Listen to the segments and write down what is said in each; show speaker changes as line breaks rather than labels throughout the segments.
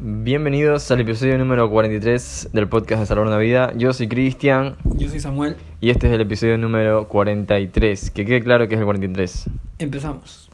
Bienvenidos al episodio número 43 del podcast de Salvar una Vida. Yo soy Cristian
Yo soy Samuel.
y este es el episodio número 43. Que quede claro que es el 43.
Empezamos.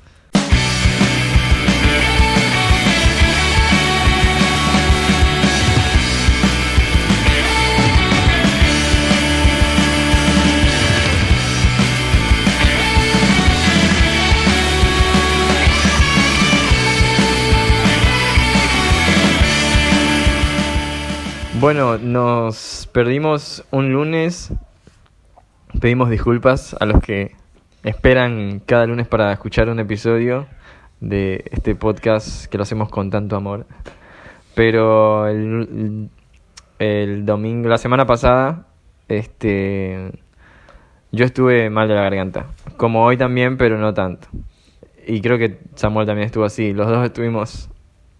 Bueno, nos perdimos un lunes. Pedimos disculpas a los que esperan cada lunes para escuchar un episodio de este podcast que lo hacemos con tanto amor. Pero el, el domingo, la semana pasada, este, yo estuve mal de la garganta. Como hoy también, pero no tanto. Y creo que Samuel también estuvo así. Los dos estuvimos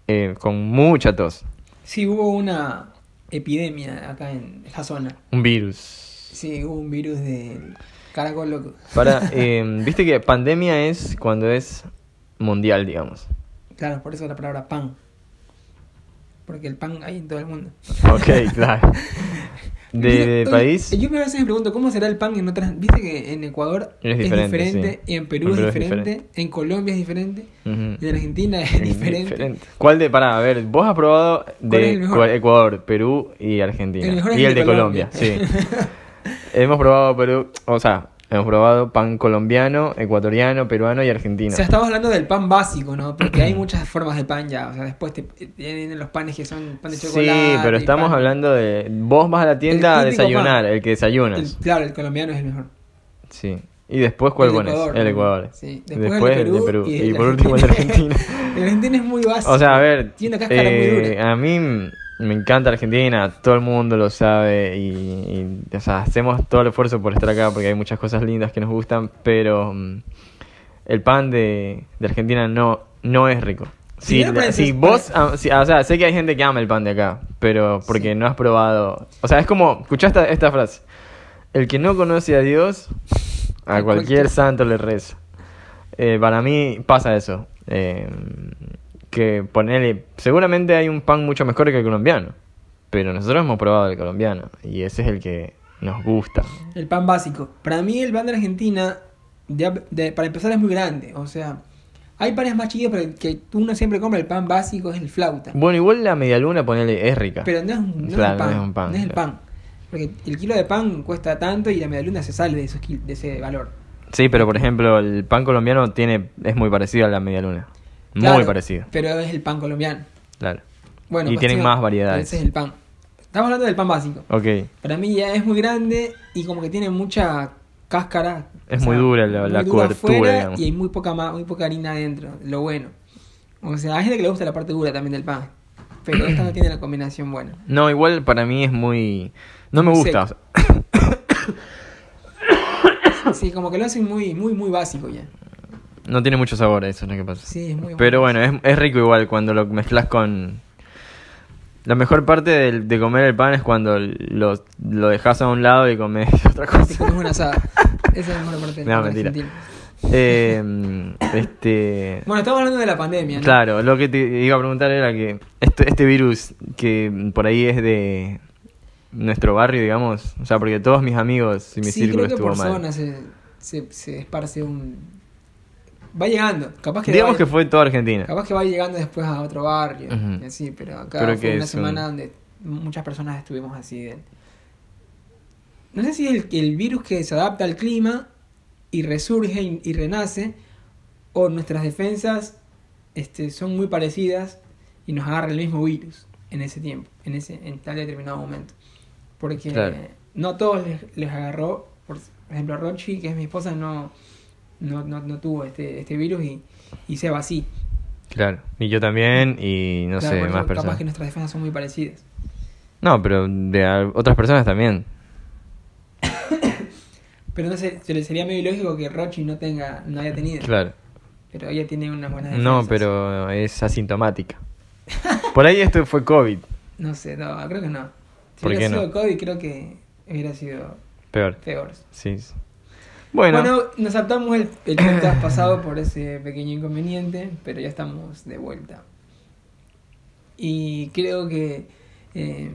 eh, con mucha tos.
Sí, hubo una epidemia acá en esta zona.
Un virus.
Sí, hubo un virus del caracol loco.
Para, eh, viste que pandemia es cuando es mundial, digamos.
Claro, por eso la palabra pan. Porque el pan hay en todo el mundo.
Ok, claro. De, país.
Yo a veces me pregunto cómo será el pan en otras. Viste que en Ecuador
Es
es
diferente,
diferente,
sí.
y en Perú
En
es
Perú es
diferente,
diferente.
en Colombia es diferente,
Ujú.
y en Argentina es diferente.
¿Cuál de, para, a ver, vos has probado
¿Cuál es
de? Ecuador, Perú y Argentina?
El mejor es
y
el
de Colombia,
Colombia.
sí. hemos probado Perú, o sea, hemos probado pan colombiano, ecuatoriano, peruano y argentino.
O sea, estamos hablando del pan básico, ¿no? Porque hay muchas formas de pan ya. O sea, después te, tienen los panes que son pan de chocolate.
sí, pero estamos
pan-
hablando de. Vos vas a la tienda a desayunar,
pan.
el que desayunas.
el- claro, el colombiano es el mejor.
Sí. ¿Y después cuál
El? Ecuador,
el. Ecuador.
Sí,
Después,
después,
el de Perú.
y,
por último el Argentina.
el argentino es muy básico.
o sea, a ver.
Tiene una cáscara muy
eh,
dura.
A mí me encanta Argentina, todo el mundo lo sabe. Y, y, o sea, hacemos todo el esfuerzo por estar acá porque hay muchas cosas lindas que nos gustan. Pero mm, el pan de, de Argentina no, no es rico. Si,
Sí, pero
si vos, ah, si- o sea, sé que hay gente que ama el pan de acá, pero porque
Sí.
no has probado. O sea, es como, escuchaste esta, esta frase: El que no conoce a Dios, a cualquier- santo le reza. Eh, para mí pasa eso. eh, que ponerle. Seguramente hay un pan mucho mejor que el colombiano. Pero nosotros hemos probado el colombiano. Y ese es el que nos gusta.
El pan básico. Para mí el pan de Argentina, de- para empezar, es muy grande. O sea, hay panes más chiquitos, pero que uno siempre compra el pan básico es el flauta.
Bueno, igual la medialuna, ponele, es rica.
Pero no es, no
Claro,
es el pan.
no es un pan,
no es el
claro.
pan. Porque el kilo de pan cuesta tanto y la medialuna se sale de, esos de ese valor.
Sí, pero por ejemplo, el pan colombiano tiene es muy parecido a la medialuna. Muy parecido.
Pero es el pan colombiano.
Claro.
Bueno,
Y tienen más variedades.
Ese es el pan. Estamos hablando del pan básico.
Ok.
Para mí ya es muy grande y como que tiene mucha cáscara.
Es muy dura la-
muy
la
dura
cobertura.
Y hay muy poca, muy poca harina adentro, lo bueno. O sea, hay gente que le gusta la parte dura también del pan. Pero esta no tiene la combinación buena.
No, igual para mí es muy... No me gusta.
Sí, como que lo hacen muy, muy, muy básico ya.
No tiene mucho sabor, eso es lo que pasa.
Sí, es muy
Pero bueno, es, es rico igual cuando lo mezclas con... La mejor parte de, de comer el pan es cuando lo, lo dejas a un lado y comes otra cosa.
comes una asada. Esa es la mejor parte
No, mentira. Eh, este...
Bueno, estamos hablando de la pandemia, ¿no?
Claro, lo que te iba a preguntar era que este, este virus que por ahí es de nuestro barrio, digamos, o sea, porque todos mis amigos y mi
sí,
círculo
creo que
estuvo
por
mal.
zona se, se, se esparce un... Va llegando. Capaz que
Digamos que fue toda Argentina.
Capaz que va llegando después a otro barrio, y así, pero acá
Pero
fue
que
una
un-
semana donde muchas personas estuvimos así. de- No sé si es el, el virus que se adapta al clima y resurge y, y renace, o nuestras defensas este, son muy parecidas y nos agarra el mismo virus en ese tiempo, en ese en tal determinado momento. Porque
Claro.
no a todos les, les agarró, por ejemplo, Rochi, que es mi esposa, no, no, no, no tuvo este, este virus y, y se va así.
Claro. Y yo también y no
Claro,
sé, más
Capaz
personas.
que nuestras defensas son muy parecidas.
No, pero de otras personas también.
Pero no sé, se le sería medio ilógico que Rochi no tenga, no haya tenido.
Claro.
Pero ella tiene unas buenas defensas.
No, pero es asintomática. Por ahí esto fue COVID.
No sé, no, creo que no. Si
¿Por
hubiera
qué no?
sido COVID, creo que hubiera sido
Peor.
peor.
Sí. Bueno,
Bueno, nos saltamos el, el podcast pasado por ese pequeño inconveniente, pero ya estamos de vuelta. y creo que eh,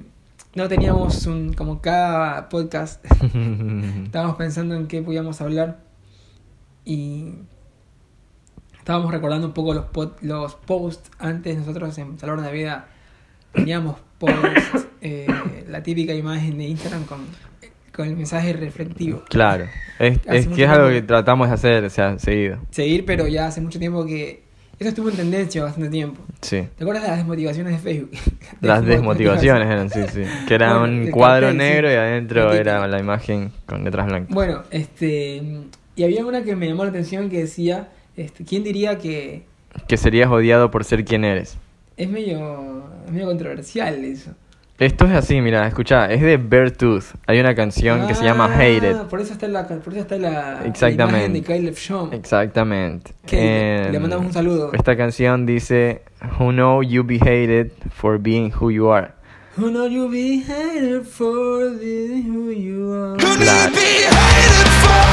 no teníamos un, como cada podcast, estábamos pensando en qué podíamos hablar y estábamos recordando un poco los, pod- los posts antes nosotros en Salón de Vida teníamos posts, eh, la típica imagen de Instagram con, con el mensaje reflectivo.
Claro. Es, es que es algo que tratamos de hacer, o sea, seguido.
Seguir, pero ya hace mucho tiempo que eso estuvo en tendencia bastante tiempo.
Sí.
¿Te acuerdas de las desmotivaciones de Facebook?
Las desmotivaciones eran, sí, sí. Que era
Bueno,
un cuadro
cartel, sí.
negro y adentro era la imagen con letras blancas.
Bueno, este. Y había una que me llamó la atención que decía: este, ¿Quién diría que
Que serías odiado por ser quien eres.
es medio, es medio controversial eso?
Esto es así, mira, escucha, es de Beartooth. Hay una canción que se llama
Ah,
Hated.
Por eso está la, por eso está la,
Exactamente.
la imagen de Kyle Shawn.
Exactamente.
Que le mandamos un saludo.
Esta canción dice, Who know you be hated for being who you are.
Who know you be hated for being who you are.
Who
Claro.
be hated for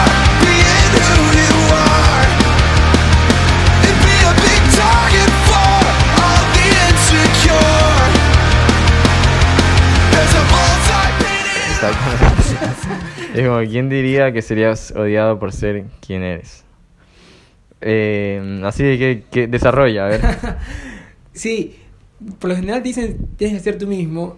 being who you are? And be a big target for all the insecure.
Exactamente. es como, ¿quién diría que serías odiado por ser quien eres? Eh, así de que, que desarrolla, a ver.
Sí, por lo general te dicen tienes que ser tú mismo,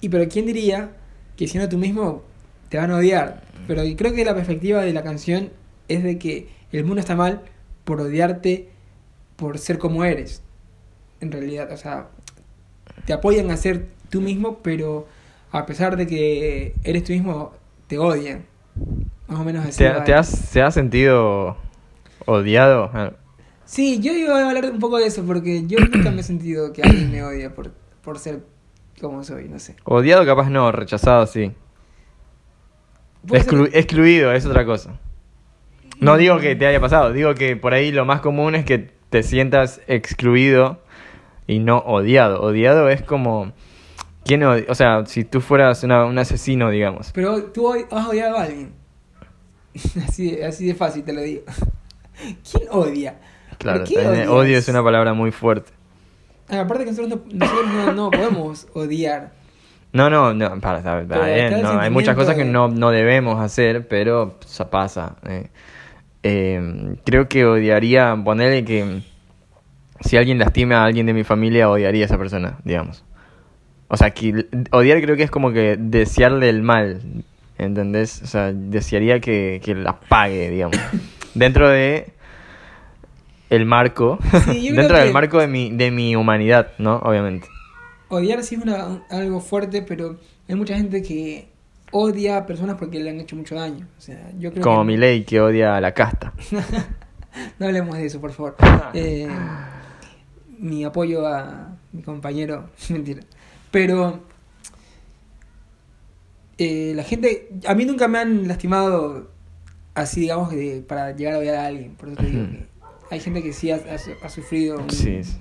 y pero ¿quién diría que siendo tú mismo te van a odiar? Pero creo que la perspectiva de la canción es de que el mundo está mal por odiarte por ser como eres. En realidad, o sea, te apoyan a ser tú mismo, pero a pesar de que eres tú mismo, te odian. Más o menos así.
¿Te,
va.
te has, ¿Se has sentido odiado? Ah,
Sí, yo iba a hablar un poco de eso, porque yo nunca me he sentido que alguien me odia por, por ser como soy, no sé.
Odiado capaz no, rechazado sí.
Ser-
Exclu- excluido es otra cosa. No digo que te haya pasado, digo que por ahí lo más común es que te sientas excluido y no odiado. Odiado es como... ¿Quién odi- O sea, si tú fueras una- un asesino, digamos.
Pero tú has odiado a alguien. así, de- así de fácil te lo digo. ¿Quién odia?
Claro,
¿Por qué
también
odias?
odio es una palabra muy fuerte.
Ah, aparte que nosotros no, nosotros no, no podemos odiar.
No, no, no, para, para, para, bien, no, hay muchas cosas que no, no debemos hacer, pero pasa. eh. Eh, creo que odiaría, ponerle que si alguien lastima a alguien de mi familia, odiaría a esa persona, digamos. O sea, que odiar creo que es como que desearle el mal, ¿entendés? O sea, desearía que, que la pague, digamos. Dentro de el marco,
Sí,
dentro del marco de mi, de mi humanidad, ¿no? Obviamente.
Odiar sí es una, un- algo fuerte, pero hay mucha gente que odia a personas porque le han hecho mucho daño. O sea, yo creo
Como
que...
mi ley que odia a la casta.
No hablemos de eso, por favor. Eh, mi apoyo a mi compañero, mentira. Pero eh, la gente, a mí nunca me han lastimado así, digamos, de- para llegar a odiar a alguien. Por eso te digo que hay gente que sí ha, ha su- ha sufrido, un-
Sí, sí.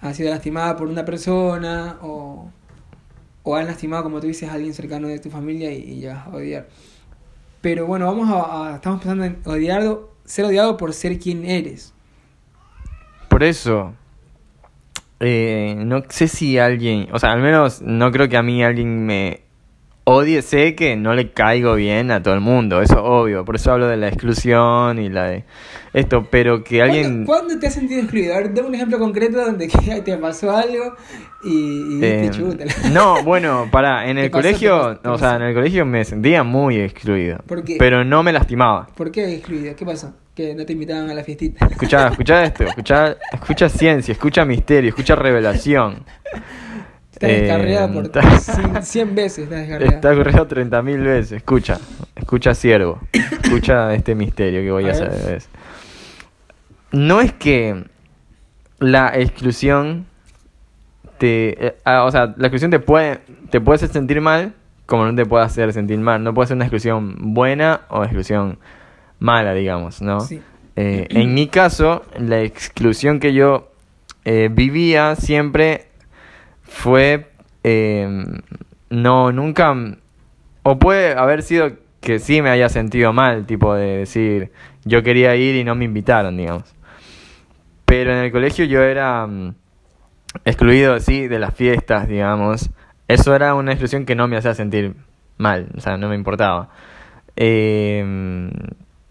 ha sido lastimada por una persona o, o han lastimado, como tú dices, a alguien cercano de tu familia y, y llegas a odiar. Pero bueno, vamos a, a- estamos pensando en odiar, ser odiado por ser quien eres.
Por eso, eh, no sé si alguien, o sea, al menos no creo que a mí alguien me odie. Sé que no le caigo bien a todo el mundo, eso es obvio. Por eso hablo de la exclusión y la de esto, pero que alguien...
¿Cuándo, cuándo te has sentido excluido? A ver, dame un ejemplo concreto donde te pasó algo y, y
eh, no, bueno, para, en
¿Qué
el colegio, o sea, en el colegio me sentía muy excluido.
¿Por qué?
Pero no me lastimaba.
¿Por qué excluido? ¿Qué pasó? Que no te invitaban a la fiestita.
Escucha, escucha esto, escucha, escucha ciencia, escucha misterio, escucha revelación.
Estás
Eh,
por
está-
100, 100 veces. Estás descarriada.
Está ocurriendo 30.000 veces. Escucha, escucha siervo. Escucha este misterio que voy a,
A
hacer. No es que la exclusión te. eh, ah, o sea, la exclusión te puede, te puede hacer sentir mal, como no te puede hacer sentir mal. No puede ser una exclusión buena o exclusión mala, digamos, ¿no?
Sí.
Eh, en mi caso, la exclusión que yo eh, vivía siempre fue eh, no nunca o puede haber sido que sí me haya sentido mal tipo de decir yo quería ir y no me invitaron digamos pero en el colegio yo era mm, excluido, sí, de las fiestas, digamos. Eso era una exclusión que no me hacía sentir mal, o sea, no me importaba. Eh,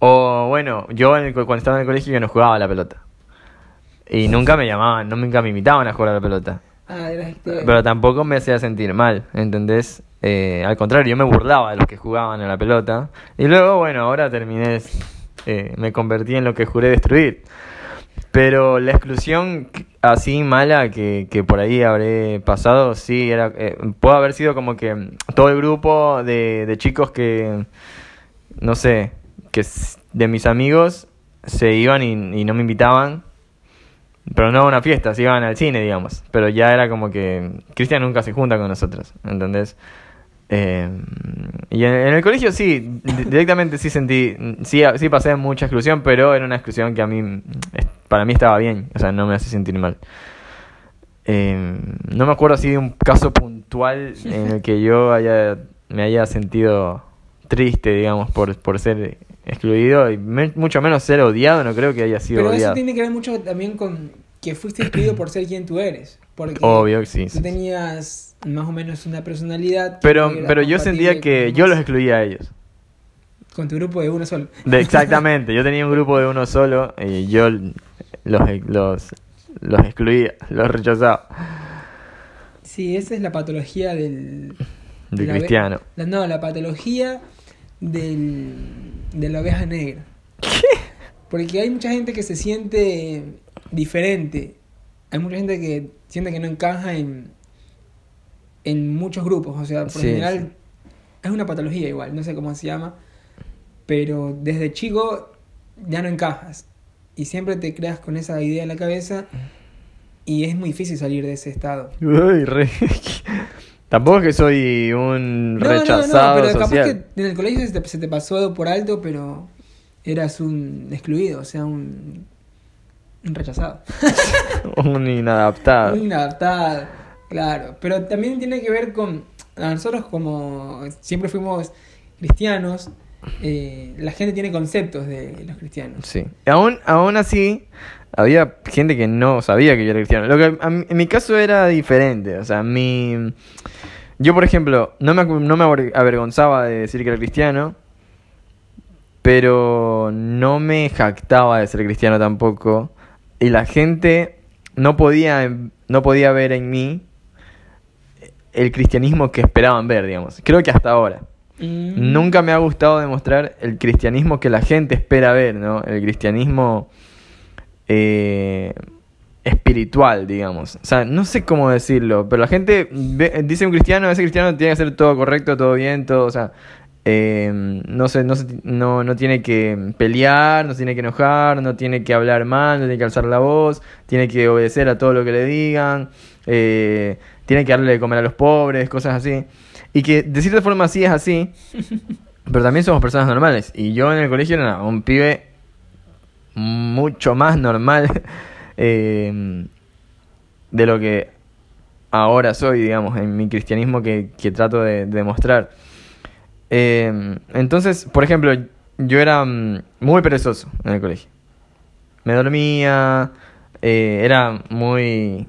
o bueno, yo en el cuando estaba en el colegio yo no jugaba a la pelota. Y nunca me llamaban, no, nunca me invitaban a jugar a la pelota.
Ah, este...
Pero tampoco me hacía sentir mal, ¿entendés? Eh, al contrario, yo me burlaba de los que jugaban a la pelota. Y luego, bueno, ahora terminé, eh, me convertí en lo que juré destruir. Pero la exclusión así mala que, que por ahí habré pasado, sí, era, eh, puede haber sido como que todo el grupo de, de chicos que, no sé, que de mis amigos se iban y, no me invitaban. Pero no a una fiesta, se iban al cine, digamos. Pero ya era como que Cristian nunca se junta con nosotros, ¿entendés? Eh, y en, en el colegio sí, di- directamente sí sentí, sí, sí pasé mucha exclusión, pero era una exclusión que a mí, para mí estaba bien, o sea, no me hace sentir mal. Eh, no me acuerdo así de un caso puntual en el que yo haya, me haya sentido triste, digamos, por, por ser excluido, y me- mucho menos ser odiado, no creo que haya sido
Pero eso
odiado.
tiene que ver mucho también con que fuiste excluido por ser quien tú eres. Porque
Obvio que sí,
tú tenías más o menos una personalidad.
Pero, pero yo sentía que yo los excluía a ellos.
Con tu grupo de uno solo.
De- exactamente, yo tenía un grupo de uno solo y yo los, los, los excluía, los rechazaba.
Sí, esa es la patología del...
Del cristiano.
la- no, la patología del, de la oveja negra. Porque hay mucha gente que se siente diferente. Hay mucha gente que siente que no encaja en, en muchos grupos. O sea, por
Sí,
general
sí.
es una patología igual, no sé cómo se llama. Pero desde chico ya no encajas. Y siempre te creas con esa idea en la cabeza. Y es muy difícil salir de ese estado.
Uy, re- Tampoco es que soy un
No, no, no,
rechazado
pero capaz
social.
que en el colegio se te, se te pasó por alto, pero eras un excluido, o sea, un, un rechazado.
Un inadaptado.
Un inadaptado, claro. Pero también tiene que ver con. A nosotros, como siempre fuimos cristianos, eh, la gente tiene conceptos de los cristianos.
Sí. Aún, aún así, había gente que no sabía que yo era cristiano. Lo que en mi caso era diferente. O sea, mi. Yo, por ejemplo, no me, no me aver- avergonzaba de decir que era cristiano. Pero no me jactaba de ser cristiano tampoco. Y la gente no podía, no podía ver en mí el cristianismo que esperaban ver, digamos. Creo que hasta ahora.
Mm.
Nunca me ha gustado demostrar el cristianismo que la gente espera ver, ¿no? El cristianismo eh, espiritual, digamos. O sea, no sé cómo decirlo, pero la gente ve- dice un cristiano, ese cristiano tiene que hacer todo correcto, todo bien, todo, o sea, eh, no, se, no, se- no, no tiene que pelear, no tiene que enojar, no tiene que hablar mal, no tiene que alzar la voz, tiene que obedecer a todo lo que le digan, eh, tiene que darle de comer a los pobres, cosas así. Y que de cierta forma sí es así, pero también somos personas normales. Y yo en el colegio era un pibe mucho más normal eh, de lo que ahora soy, digamos, en mi cristianismo que, que trato de, de demostrar. Eh, entonces, por ejemplo, yo era mm, muy perezoso en el colegio. Me dormía, eh, era muy...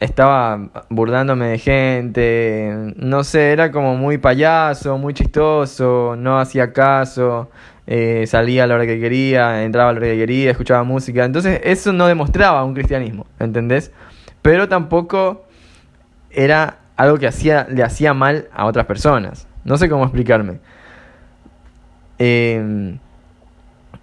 Estaba burlándome de gente, no sé, era como muy payaso, muy chistoso, no hacía caso, eh, salía a la hora que quería, entraba a la hora que quería, escuchaba música. Entonces eso no demostraba un cristianismo, ¿entendés? Pero tampoco era algo que hacía, le hacía mal a otras personas. No sé cómo explicarme. Eh,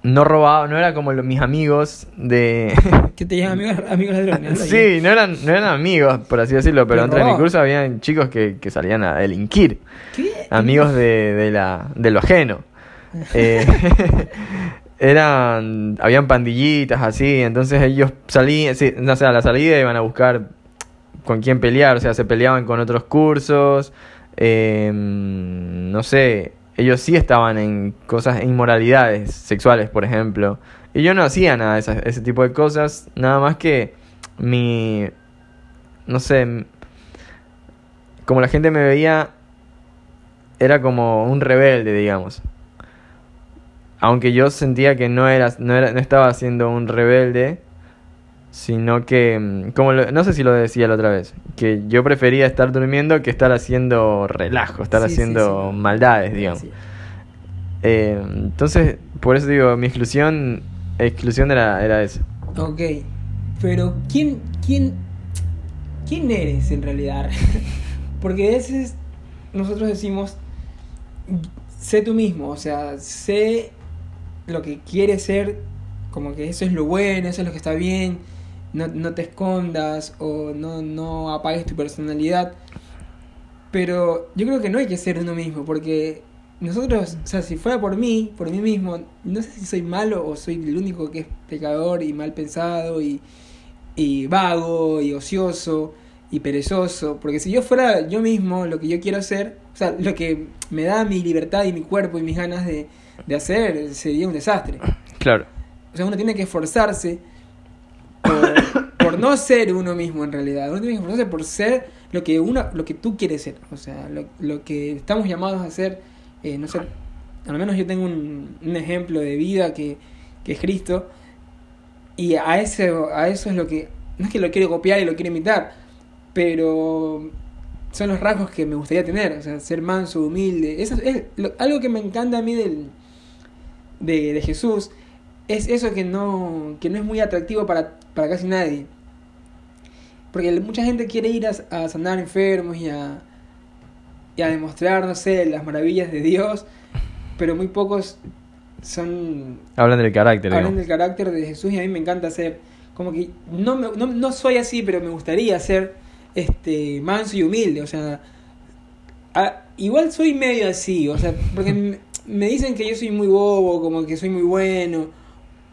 no robaba, no era como lo- mis amigos de...
Que te llaman amigos, amigos ladrones.
sí, no eran, no eran amigos, por así decirlo, pero entre mi
robaban.
curso habían chicos que, que salían a delinquir.
¿Qué?
Amigos de, de, la, de lo ajeno. Eh, eran, habían pandillitas así, entonces ellos salían, sí, o sea, a la salida iban a buscar con quién pelear, o sea, se peleaban con otros cursos, eh, no sé, ellos sí estaban en cosas, inmoralidades sexuales, por ejemplo, y yo no hacía nada de ese tipo de cosas, nada más que mi, no sé, como la gente me veía, era como un rebelde, digamos. Aunque yo sentía que no era, no era, no estaba siendo un rebelde, sino que, mm, como lo- no sé si lo decía la otra vez, que yo prefería estar durmiendo que estar haciendo relajo, estar
Sí,
haciendo
sí.
maldades, digamos. Eh, entonces, por eso digo, mi exclusión, exclusión era, era eso.
Ok, pero ¿quién, quién, quién eres en realidad? Porque a veces nosotros decimos, sé tú mismo, o sea, sé lo que quieres ser, como que eso es lo bueno, eso es lo que está bien, no, no te escondas o no, no apagues tu personalidad. Pero yo creo que no hay que ser uno mismo, porque nosotros, o sea, si fuera por mí, por mí mismo, no sé si soy malo o soy el único que es pecador y mal pensado y, y vago y ocioso y perezoso, porque si yo fuera yo mismo lo que yo quiero hacer, o sea, lo que me da mi libertad y mi cuerpo y mis ganas de, de hacer, sería un desastre.
Claro.
O sea, uno tiene que esforzarse por, por no ser uno mismo en realidad. Uno tiene que esforzarse por ser lo que uno, lo que tú quieres ser. O sea, lo, lo que estamos llamados a ser, eh, no sé, al menos yo tengo un, un ejemplo de vida que, que es Cristo. Y a ese, a eso es lo que, no es que lo quiero copiar y lo quiero imitar, pero son los rasgos que me gustaría tener. O sea, ser manso, humilde. Eso es lo- algo que me encanta a mí del, de, de Jesús es eso que no, que no es muy atractivo para, para casi nadie. Porque mucha gente quiere ir a, a sanar enfermos y a, y a demostrar, no sé, las maravillas de Dios, pero muy pocos son
Hablan del carácter.
hablan del carácter de Jesús y a mí me encanta ser como que no, me- no, no soy así pero me gustaría ser este manso y humilde o sea a- igual soy medio así o sea porque me, dicen que yo soy muy bobo como que soy muy bueno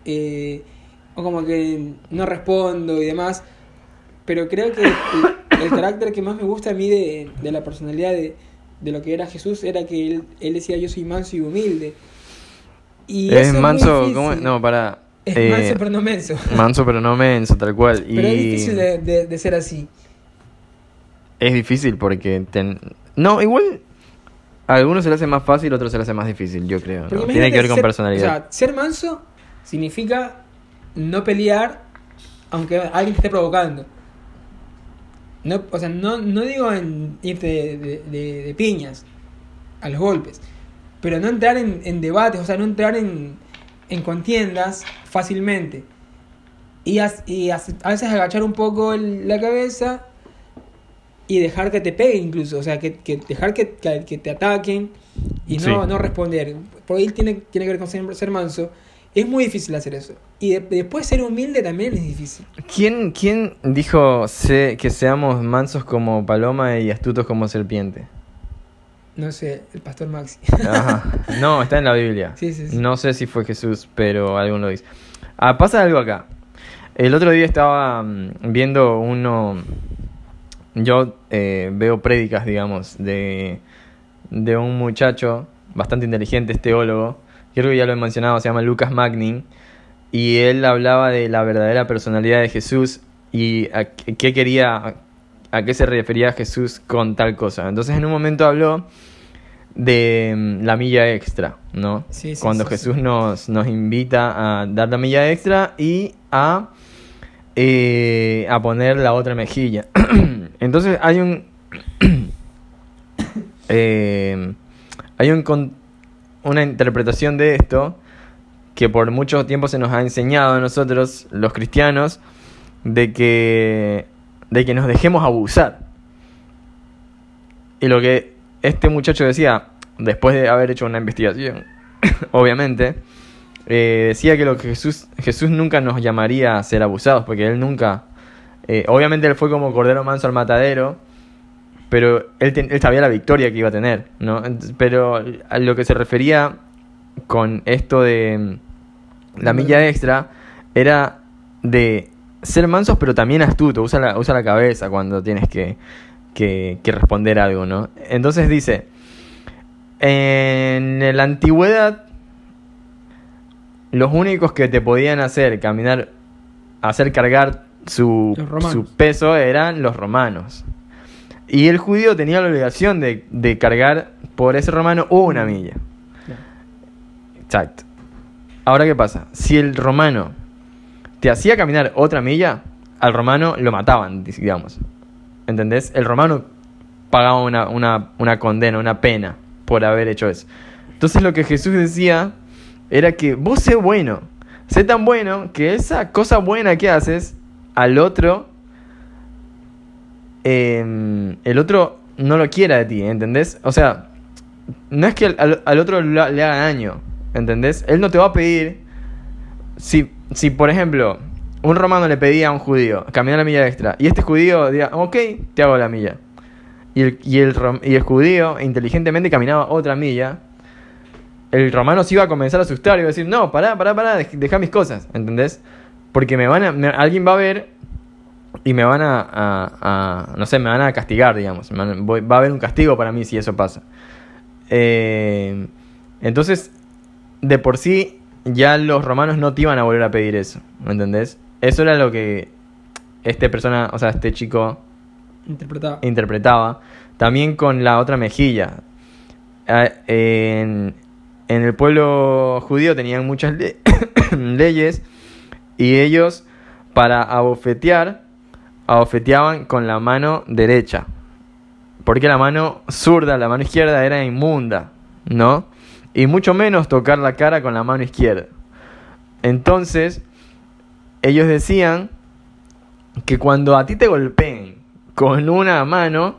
eh, o como que no respondo y demás pero creo que el, el carácter que más me gusta a mí de, de la personalidad de, de lo que era Jesús era que él, él decía yo soy manso y humilde y
Es manso,
difícil.
¿cómo es? No, para.
Es
eh,
manso pero no menso.
manso, pero no menso, tal cual.
Pero es difícil de, de- de ser así.
Es difícil porque. ten- No, igual. A algunos se le hace más fácil, a otros se le hace más difícil, yo creo. Tiene que ver con
ser-
personalidad.
O sea, ser manso significa no pelear aunque alguien te esté provocando. No, o sea, no, no digo en irte de, de- de- de piñas a los golpes, pero no entrar en, en debates, o sea, no entrar en, en contiendas fácilmente. Y, as- y as- a veces agachar un poco el- la cabeza y dejar que te pegue incluso, o sea, que, que dejar que, que- te ataquen y no,
Sí.
no responder. Por ahí tiene, tiene que ver con ser, ser manso. Es muy difícil hacer eso. Y de- después ser humilde también es difícil.
¿Quién, quién dijo se- que seamos mansos como paloma y astutos como serpiente?
No sé, el pastor Maxi.
Ajá. No, está en la Biblia.
Sí, sí, sí.
No sé si fue Jesús, pero alguno lo dice. Ah, pasa algo acá. El otro día estaba mm, viendo uno. Yo eh, veo prédicas, digamos, de, de un muchacho bastante inteligente, es teólogo. Creo que ya lo he mencionado, se llama Lucas Magnin. Y él hablaba de la verdadera personalidad de Jesús y a qué quería, a qué se refería Jesús con tal cosa. Entonces, en un momento habló de mm, la milla extra, ¿no?
Sí, sí,
Cuando
sí,
Jesús. Nos, nos invita a dar la milla extra y a, eh, a poner la otra mejilla. Entonces hay un... eh, hay un con- una interpretación de esto que por mucho tiempo se nos ha enseñado a nosotros, los cristianos, de que, de que nos dejemos abusar. Y lo que este muchacho decía, después de haber hecho una investigación, obviamente, eh, decía que lo que Jesús, Jesús nunca nos llamaría a ser abusados, porque él nunca, eh, obviamente él fue como cordero manso al matadero, pero él, él sabía la victoria que iba a tener, ¿no? Pero a lo que se refería con esto de mm, la milla extra era de ser mansos, pero también astuto, usa la, usa la cabeza cuando tienes que, que, que responder algo, ¿no? Entonces dice, en la antigüedad, los únicos que te podían hacer caminar, hacer cargar su, peso eran los romanos. Y el judío tenía la obligación de, de cargar por ese romano una milla. Exacto. Ahora, ¿qué pasa? Si el romano te hacía caminar otra milla, al romano lo mataban, digamos. ¿Entendés? El romano pagaba una, una, una condena, una pena por haber hecho eso. Entonces lo que Jesús decía era que vos sé bueno, sé tan bueno que esa cosa buena que haces al otro, eh, el otro no lo quiera de ti, ¿entendés? O sea, no es que al, otro le haga daño, ¿entendés? Él no te va a pedir, si, si por ejemplo un romano le pedía a un judío caminar la milla extra y este judío diga, ok, te hago la milla. Y el, y el, y el judío inteligentemente caminaba otra milla, el romano se iba a comenzar a asustar y iba a decir, no, pará, pará, pará, dej- deja mis cosas, ¿entendés? Porque me van a, me- alguien va a ver y me van a, a- a- no sé, me van a castigar, digamos. Van- voy- va a haber un castigo para mí si eso pasa. Eh, entonces, de por sí, ya los romanos no te iban a volver a pedir eso, ¿me entendés? Eso era lo que este persona, o sea, este chico
Interpretaba.
interpretaba. También con la otra mejilla. Ah, En, en el pueblo judío tenían muchas le- leyes y ellos para abofetear, abofeteaban con la mano derecha. Porque la mano zurda, la mano izquierda era inmunda, ¿no? Y mucho menos tocar la cara con la mano izquierda. Entonces, ellos decían que cuando a ti te golpeen con una mano,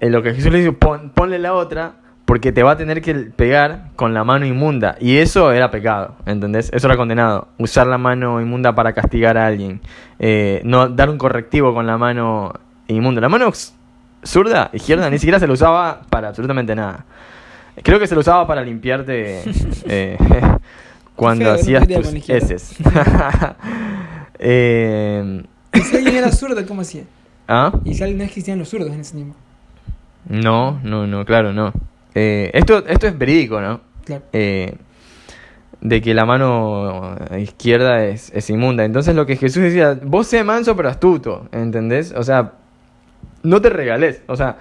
en lo que Jesús le dice, "Pon- ponle la otra, porque te va a tener que pegar con la mano inmunda. Y eso era pecado, ¿entendés? Eso era condenado. Usar la mano inmunda para castigar a alguien. Eh, no dar un correctivo con la mano inmunda. La mano zurda, izquierda, ni siquiera se lo usaba para absolutamente nada. Creo que se lo usaba para limpiarte eh, cuando
Feo,
hacías tus
la
heces. Eh,
Y si alguien era zurdo, ¿cómo hacía?
¿Ah?
Y si alguien no existían los zurdos en ese tiempo.
No, no, no, claro, no. Eh, esto, esto es verídico, ¿no?
Claro.
Eh, de que la mano izquierda es, es inmunda. Entonces lo que Jesús decía, vos sé manso pero astuto, ¿entendés? O sea, no te regales, o sea,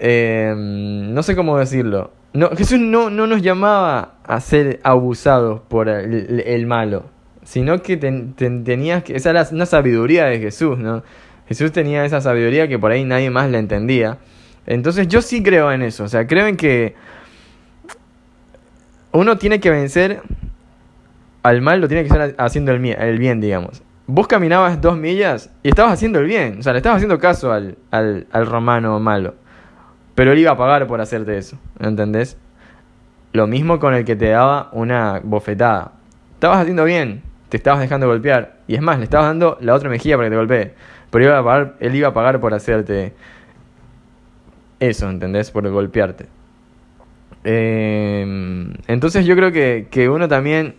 eh, no sé cómo decirlo. No, Jesús no, no nos llamaba a ser abusados por el, el malo, sino que ten- ten- tenías que, esa era una sabiduría de Jesús, ¿no? Jesús tenía esa sabiduría que por ahí nadie más la entendía. Entonces yo sí creo en eso, o sea, creo en que uno tiene que vencer al mal, lo tiene que estar haciendo el, bien, digamos. Vos caminabas dos millas y estabas haciendo el bien, o sea, le estabas haciendo caso al, al, al romano malo. Pero él iba a pagar por hacerte eso, ¿entendés? Lo mismo con el que te daba una bofetada. Estabas haciendo bien, te estabas dejando golpear. Y es más, le estabas dando la otra mejilla para que te golpee. Pero iba a pagar, él iba a pagar por hacerte eso, ¿entendés? Por golpearte. Eh, entonces yo creo que, que uno también,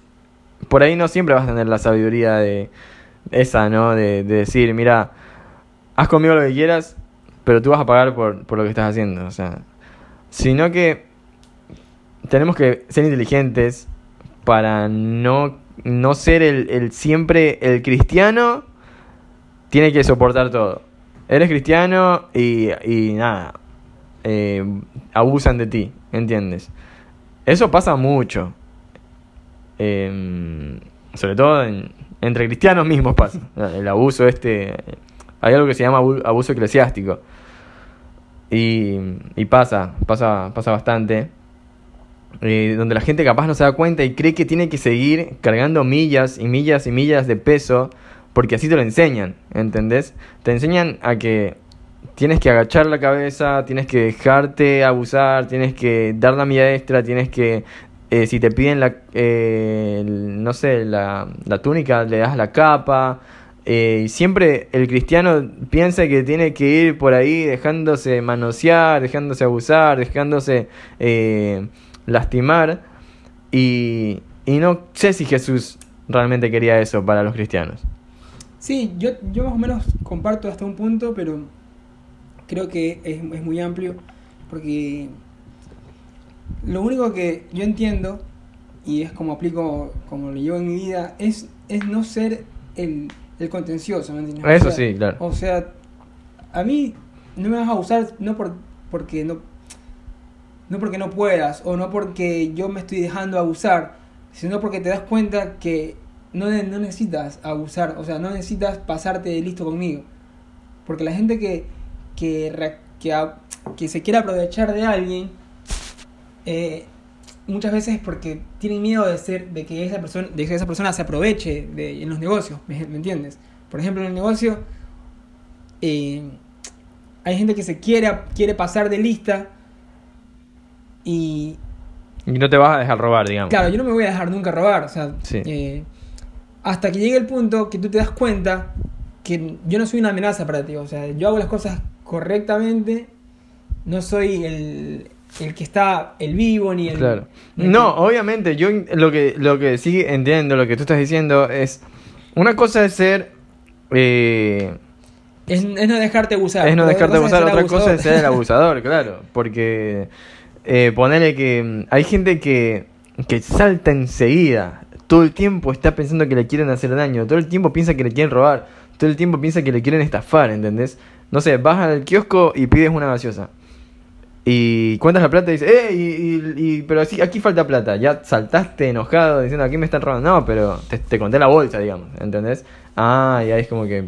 por ahí no siempre vas a tener la sabiduría de esa, ¿no? De, de decir, mira, haz conmigo lo que quieras, pero tú vas a pagar por, por lo que estás haciendo. O sea, sino que tenemos que ser inteligentes para no, no ser el, el siempre el cristiano tiene que soportar todo. Eres cristiano y, y nada, eh, abusan de ti, ¿entiendes? Eso pasa mucho. Em, sobre todo en- entre cristianos mismos pasa. El abuso este... Hay algo que se llama abu- abuso eclesiástico. Y, y pasa, pasa, pasa bastante. Eh, donde la gente capaz no se da cuenta y cree que tiene que seguir cargando millas y millas y millas de peso porque así te lo enseñan, ¿entendés? Te enseñan a que tienes que agachar la cabeza, tienes que dejarte abusar, tienes que dar la milla extra, tienes que, eh, si te piden la, eh, no sé, la, la túnica, le das la capa. eh, siempre el cristiano piensa que tiene que ir por ahí dejándose manosear, dejándose abusar, dejándose eh, lastimar. Y, y no sé si Jesús realmente quería eso para los cristianos.
Sí, yo, yo más o menos comparto hasta un punto, pero creo que es, es muy amplio, porque lo único que yo entiendo, y es como aplico, como lo llevo en mi vida, es, es no ser el, el contencioso, ¿me entiendes? O
Eso
sea,
sí, claro.
O sea, a mí no me vas a usar no por, porque no, no porque no puedas, o no porque yo me estoy dejando abusar, sino porque te das cuenta que no, no necesitas abusar, o sea, no necesitas pasarte de listo conmigo. Porque la gente que, que, que, que se quiere aprovechar de alguien, eh, muchas veces es porque tienen miedo de ser, de que esa persona, de que esa persona se aproveche de, en los negocios, ¿me, me entiendes? Por ejemplo, en el negocio, eh, hay gente que se quiere, quiere pasar de lista y,
Y no te vas a dejar robar, digamos.
Claro, yo no me voy a dejar nunca robar, o sea,
Sí.
eh, hasta que llegue el punto que tú te das cuenta que yo no soy una amenaza para ti, o sea, yo hago las cosas correctamente, no soy el, el que está el vivo ni el...
Claro.
el
No,
que-
obviamente, yo lo que, lo que sí entiendo, lo que tú estás diciendo es. Una cosa es ser. eh,
es, es no dejarte abusar.
es no dejarte abusar, otra cosa es ser el abusador, claro. Porque. Eh, ponele que. mm, Hay gente que. que salta enseguida. Todo el tiempo está pensando que le quieren hacer daño. Todo el tiempo piensa que le quieren robar. Todo el tiempo piensa que le quieren estafar, ¿entendés? No sé, vas al kiosco y pides una gaseosa. Y cuentas la plata y dices, ¡eh! Y, y- y- pero así, aquí falta plata. Ya saltaste enojado diciendo, aquí me están robando. No, pero te, te conté la bolsa, digamos, ¿entendés? Ah, y ahí es como que.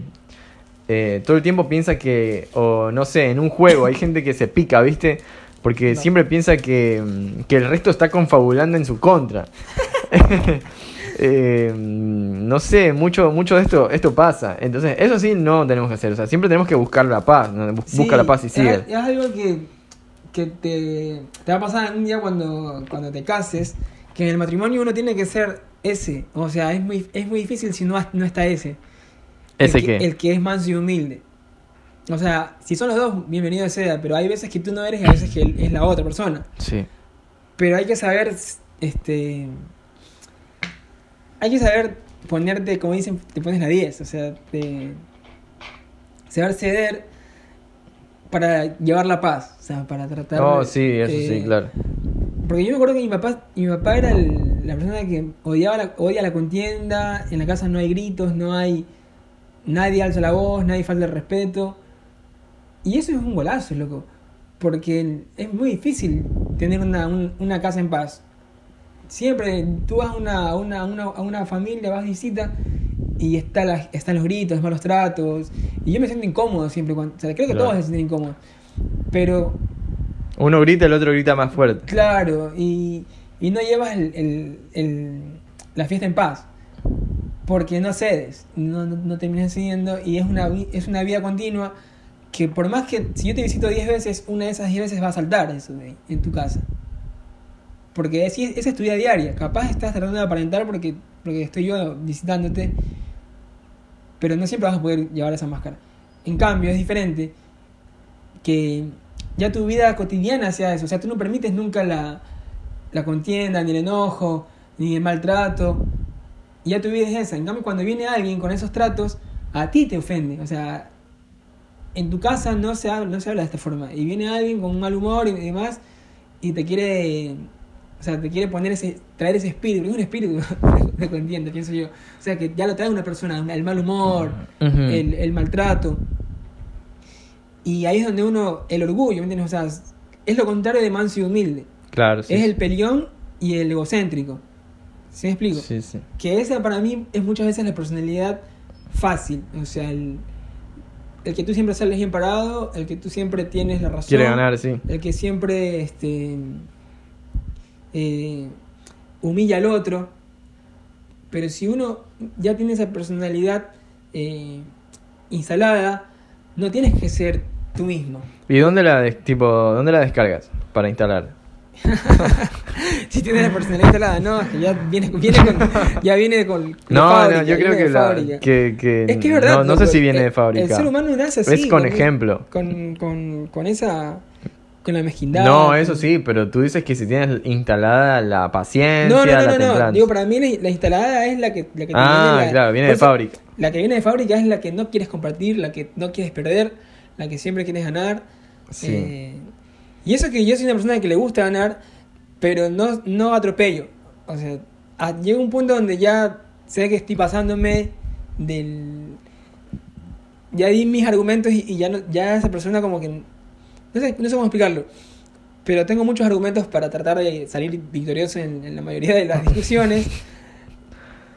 eh, todo el tiempo piensa que, o no sé, en un juego hay gente que se pica, ¿viste? Porque
No.
siempre piensa que, mm, que el resto está confabulando en su contra. Eh, no sé, mucho, mucho de esto, esto pasa. Entonces, eso sí no tenemos que hacer. O sea, siempre tenemos que buscar la paz. ¿no? Bu-
Sí,
Busca la paz y
es-
sigue.
Es, algo que, que te, te va a pasar un día cuando, cuando te cases, que en el matrimonio uno tiene que ser ese. O sea, es muy, es muy difícil si no, no está ese.
¿Ese
el que,
qué?
El que es manso y humilde. O sea, si son los dos, bienvenido sea, pero hay veces que tú no eres y hay veces que es la otra persona.
Sí.
Pero hay que saber, este... Hay que saber ponerte, como dicen, te pones la 10, o sea, te, saber ceder para llevar la paz, o sea, para tratar...
Oh, sí, eso
eh,
sí, claro.
Porque yo me acuerdo que mi papá, mi papá era el- la persona que odiaba la, odia la contienda, en la casa no hay gritos, no hay... Nadie alza la voz, nadie falta el respeto. Y eso es un golazo, loco. Porque es muy difícil tener una, un- una casa en paz. Siempre tú vas a una, a una, a una, a una familia, vas de visita y está la- están los gritos, malos tratos. Y yo me siento incómodo siempre. Cuando, o sea, creo que
Claro.
todos se sienten incómodos. Pero
Uno grita, el otro grita más fuerte.
Claro, y, y no llevas el, el- el- la fiesta en paz. Porque no cedes, no, no, no terminas cediendo y es una, es una vida continua que por más que si yo te visito 10 veces, una de esas 10 veces va a saltar eso de- en tu casa. Porque es, esa es tu vida diaria. Capaz estás tratando de aparentar porque, porque estoy yo visitándote, pero no siempre vas a poder llevar esa máscara. En cambio, es diferente que ya tu vida cotidiana sea eso. O sea, tú no permites nunca la, la contienda, ni el enojo, ni el maltrato. Y ya tu vida es esa. En cambio, cuando viene alguien con esos tratos, a ti te ofende. O sea, en tu casa no se habla, no se habla de esta forma. Y viene alguien con un mal humor y demás, y te quiere. O sea, te quiere poner ese, traer ese espíritu, es un espíritu de contienda, pienso yo. O sea, que ya lo trae una persona, el mal humor, el, el maltrato. Y ahí es donde uno, el orgullo, ¿me entiendes? O sea, es lo contrario de manso y humilde.
Claro, sí.
es el peleón y el egocéntrico. ¿Sí me explico?
Sí, sí.
Que esa para mí es muchas veces la personalidad fácil. O sea, el, el que tú siempre sales bien parado, el que tú siempre tienes la razón.
Quiere ganar, sí.
El que siempre este, eh, humilla al otro. Pero si uno ya tiene esa personalidad eh, instalada, no tienes que ser tú mismo.
¿Y dónde la, tipo, dónde la descargas para instalar?
Si tienes la personalidad instalada, no, es que ya viene, viene con, ya viene con,
No,
fábrica,
no, yo creo que, la, que, que
Es que es verdad.
no, no sé si viene de fábrica.
El ser humano nace así.
Es con ejemplo.
Con, con, con esa. Con la mezquindad.
No, eso sí, pero tú dices que si tienes instalada la paciencia,
No, no,
la
no, no, no. Digo, para mí la, la instalada es la que, la que
Ah,
viene
claro, viene de
eso,
fábrica.
La que viene de fábrica es la que no quieres compartir, la que no quieres perder, la que siempre quieres ganar.
Sí.
Eh, y eso que yo soy una persona que le gusta ganar, pero no, no atropello. O sea, a- llega un punto donde ya sé que estoy pasándome del... Ya di mis argumentos y, y ya, no, ya esa persona como que... No sé, no sé cómo explicarlo. Pero tengo muchos argumentos para tratar de salir victorioso en, en la mayoría de las discusiones.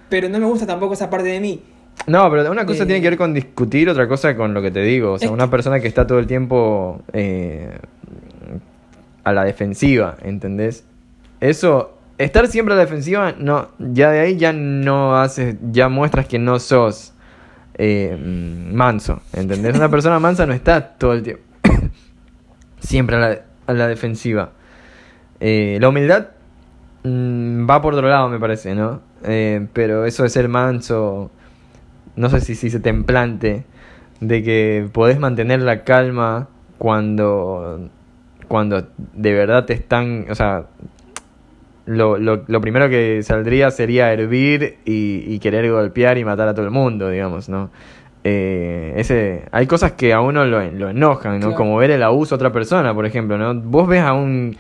pero no me gusta tampoco esa parte de mí.
No, pero una cosa
Eh,
tiene que ver con discutir, otra cosa con lo que te digo. O sea, una persona que está todo el tiempo eh, a la defensiva, ¿entendés? Eso, estar siempre a la defensiva, no, ya de ahí ya no haces, ya muestras que no sos eh, manso, ¿entendés? Una persona mansa no está todo el tiempo siempre a la, a la defensiva. Eh, la humildad mm, va por otro lado, me parece, ¿no? Eh, pero eso de ser manso, no sé si se dice templante, de que podés mantener la calma cuando, cuando de verdad te están, o sea, lo, lo, lo primero que saldría sería hervir y, y querer golpear y matar a todo el mundo, digamos, ¿no? Eh, ese, hay cosas que a uno lo, lo enojan, ¿no?
Claro.
Como ver el abuso a otra persona, por ejemplo, ¿no? Vos ves a un,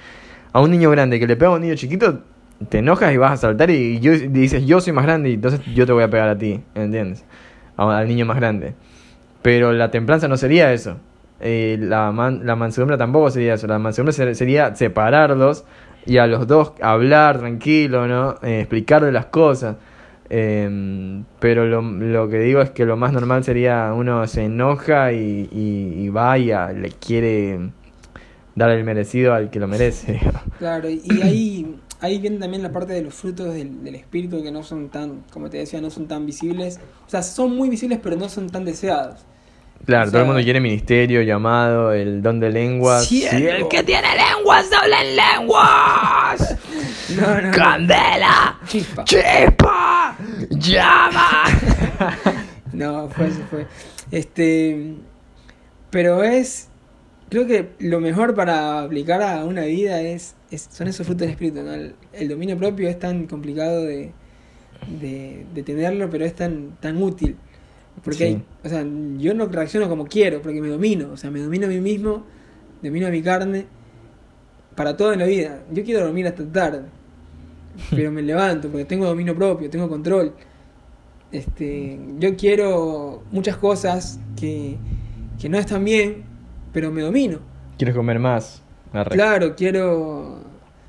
a un niño grande que le pega a un niño chiquito, te enojas y vas a saltar y, yo- y dices, yo soy más grande y entonces yo te voy a pegar a ti, ¿entiendes? A- al niño más grande. Pero la templanza no sería eso. Eh, la, man- la mansedumbre tampoco sería eso. La mansedumbre ser- sería separarlos y a los dos hablar tranquilo, ¿no? Eh, explicarle las cosas. Eh, pero lo, lo que digo es que lo más normal sería uno se enoja y, y, y va y a- le quiere dar el merecido al que lo merece.
Claro, y ahí, ahí viene también la parte de los frutos del, del espíritu que no son tan, como te decía, no son tan visibles. O sea, son muy visibles, pero no son tan deseados.
Claro,
O
todo el mundo quiere ministerio, llamado, el don de lenguas. Si el que tiene lenguas habla en lenguas.
No, no.
Candela,
Chispa.
chispa, llama.
No, fue eso, fue. Este. Pero es. Creo que lo mejor para aplicar a una vida es, es- son esos frutos del espíritu. ¿no? El, el dominio propio es tan complicado de, de, de tenerlo, pero es tan, tan útil. Porque,
Sí.
hay- o sea, yo no reacciono como quiero, porque me domino. O sea, me domino a mí mismo, domino a mi carne, para todo en la vida. Yo quiero dormir hasta tarde, pero me levanto porque tengo dominio propio, tengo control. Este, yo quiero muchas cosas que, que no están bien, pero me domino.
Quieres comer más. Arre.
Claro, quiero.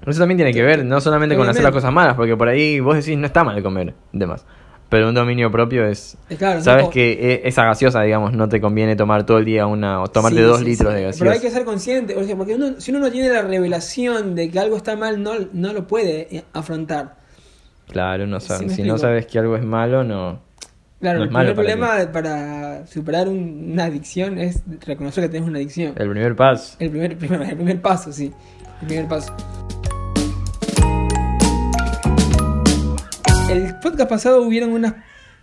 Eso también tiene que ver, no solamente con hacer las cosas malas, porque por ahí vos decís no está mal comer de más. Pero un dominio propio es.
eh, Claro,
Sabes que e- esa gaseosa, digamos, no te conviene tomar todo el día una. o tomarte
Sí,
dos
sí,
litros
sí.
de gaseosa.
Pero hay que ser consciente, o sea, porque uno, si uno no tiene la revelación de que algo está mal, no, no lo puede eh, afrontar.
Claro, no
me
si no sabes que algo es malo, no.
Claro,
No
el primer problema para superar un- una adicción es reconocer que tienes una adicción.
El primer paso.
El primer- el primer paso, sí. El primer paso. El podcast pasado hubieron unas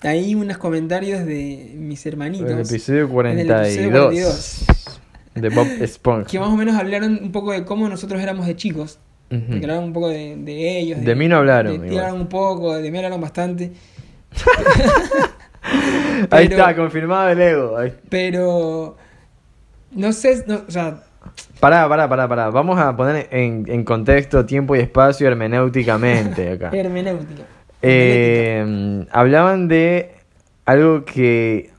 ahí unos comentarios de mis hermanitos.
El episodio
En el episodio
42 de Bob Esponja.
Que más o menos hablaron un poco de cómo nosotros éramos de chicos. Que hablaron un poco de, de ellos.
De mí no hablaron,
De ti hablaron un poco, de mí hablaron bastante.
Ahí está, confirmado el ego. Ahí.
Pero. No sé, no, o sea,
Pará, pará, pará, pará. Vamos a poner en, en contexto tiempo y espacio hermenéuticamente acá.
hermenéutica.
Eh, hablaban de algo que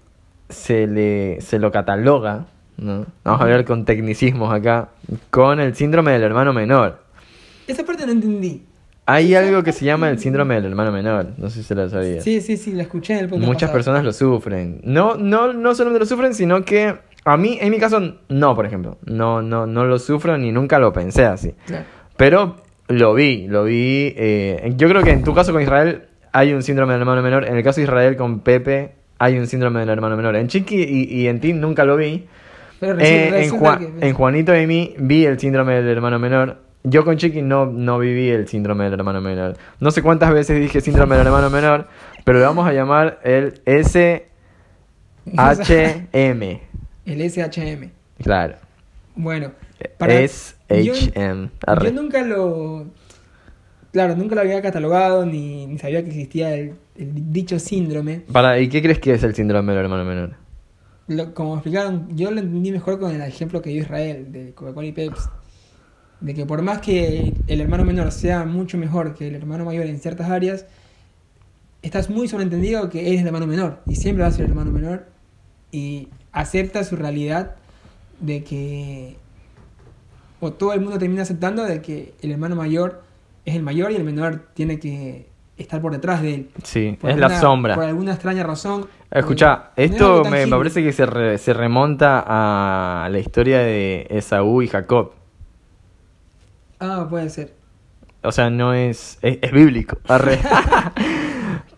se le se lo cataloga, ¿no? Vamos a hablar con tecnicismos acá, con el síndrome del hermano menor.
Esa parte no entendí.
Hay algo que se llama el síndrome del hermano menor, no sé si se lo sabías.
Sí, sí, sí, la escuché en el podcast.
Muchas
pasado.
personas lo sufren. No, no, no solamente lo sufren, sino que a mí, en mi caso, no, por ejemplo. No, no, no lo sufro ni nunca lo pensé así.
Claro.
Pero lo vi, lo vi. eh, yo creo que en tu caso con Israel hay un síndrome del hermano menor. En el caso de Israel con Pepe hay un síndrome del hermano menor. En Chiqui y, y en ti nunca lo vi.
Pero
Eh,
resulta-
en, Juan-
que-
en Juanito y mí vi el síndrome del hermano menor. Yo con Chiqui no, no viví el síndrome del hermano menor. No sé cuántas veces dije síndrome del hermano menor, pero le vamos a llamar el SHM.
El SHM.
Claro.
Bueno,
Es
yo-
HM. Arre.
Yo nunca lo. Claro, nunca lo había catalogado ni, ni sabía que existía el, el dicho síndrome.
Para, ¿y qué crees que es el síndrome del hermano menor?
Lo- como explicaron, yo lo entendí mejor con el ejemplo que dio Israel de Coca-Cola y Pepsi. De que por más que el hermano menor sea mucho mejor que el hermano mayor en ciertas áreas, estás muy sobreentendido que eres el hermano menor y siempre va a ser el hermano menor y acepta su realidad de que o todo el mundo termina aceptando de que el hermano mayor es el mayor y el menor tiene que estar por detrás de él.
Sí,
Por
es la
alguna-
sombra.
Por alguna extraña razón.
Escucha,
No es algo
esto me, parece que se, re- se remonta a la historia de Esaú y Jacob.
Ah, puede ser.
O sea, no es. Es, es bíblico.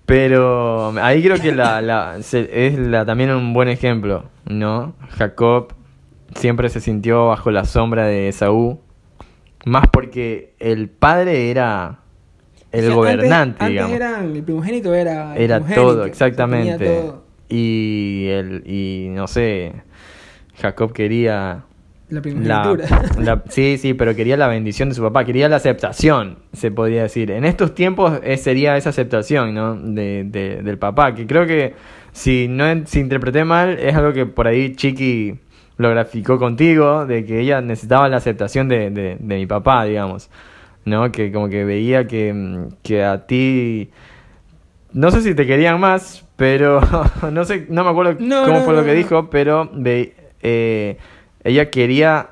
Pero ahí creo que la, la- se- es la, también un buen ejemplo, ¿no? Jacob siempre se sintió bajo la sombra de Esaú. Más porque el padre era el
O sea,
gobernante,
antes,
digamos.
Antes el primogénito era. el
Era todo, exactamente.
todo.
Y el, y no sé, Jacob quería
La primogenitura.
la- sí, sí, pero quería la bendición de su papá, quería la aceptación, se podría decir. En estos tiempos eh, sería esa aceptación, ¿no? De, de- del papá, que creo que si no si interpreté mal, es algo que por ahí Chiqui lo graficó contigo, de que ella necesitaba la aceptación de, de, de mi papá, digamos. ¿No? Que como que veía que, mm, que a ti no sé si te querían más, pero no sé, no me acuerdo
No,
cómo
no,
fue lo que dijo, pero ve- eh, ella quería,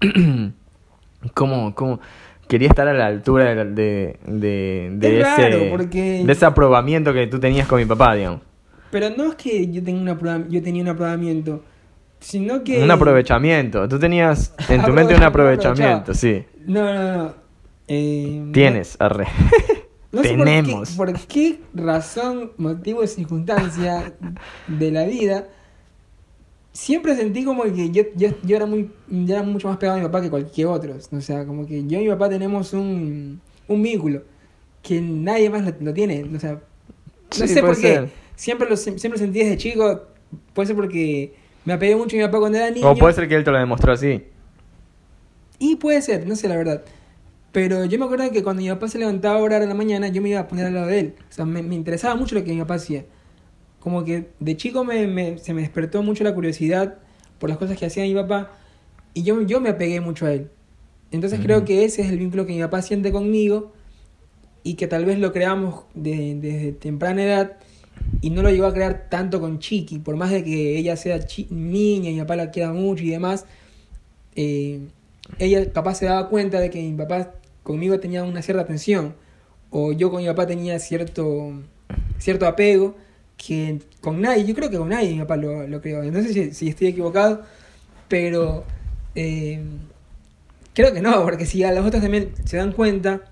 ¿cómo, cómo? Quería estar a la altura de, de, de, de
Es
ese,
porque-
de ese aprobamiento que tú tenías con mi papá, digamos.
Pero no es que yo tenga un aproba- yo tenía un aprobamiento, sino que...
Un aprovechamiento. Tú tenías en tu mente un aprovechamiento, sí.
No, no, no. Eh,
Tienes, arre.
No sé por qué-
Tenemos.
Por qué, razón, motivo, circunstancia de la vida, siempre sentí como que yo, yo, yo era muy yo era mucho más pegado a mi papá que cualquier otro. O sea, como que yo y mi papá tenemos un, un vínculo que nadie más lo, lo tiene. O sea, no
Sí,
sé por qué.
ser.
Siempre lo siempre sentí desde chico. Puede ser porque me apegué mucho a mi papá cuando era niño.
O puede ser que él te lo demostró así.
Y puede ser, no sé la verdad. Pero yo me acuerdo que cuando mi papá se levantaba a orar en la mañana, yo me iba a poner al lado de él. O sea, me, me interesaba mucho lo que mi papá hacía. Como que de chico me, me- se me despertó mucho la curiosidad por las cosas que hacía mi papá. Y yo, yo me apegué mucho a él. Entonces creo que ese es el vínculo que mi papá siente conmigo. Y que tal vez lo creamos de- desde temprana edad. Y no lo llegó a crear tanto con Chiqui. Por más de que ella sea niña y mi papá la quiera mucho y demás. eh, ella capaz se daba cuenta de que mi papá conmigo tenía una cierta atención o yo con mi papá tenía cierto cierto apego que con nadie, yo creo que con nadie mi papá lo, lo creó. No sé si, si estoy equivocado, pero eh, creo que no, porque si a los otros también se dan cuenta,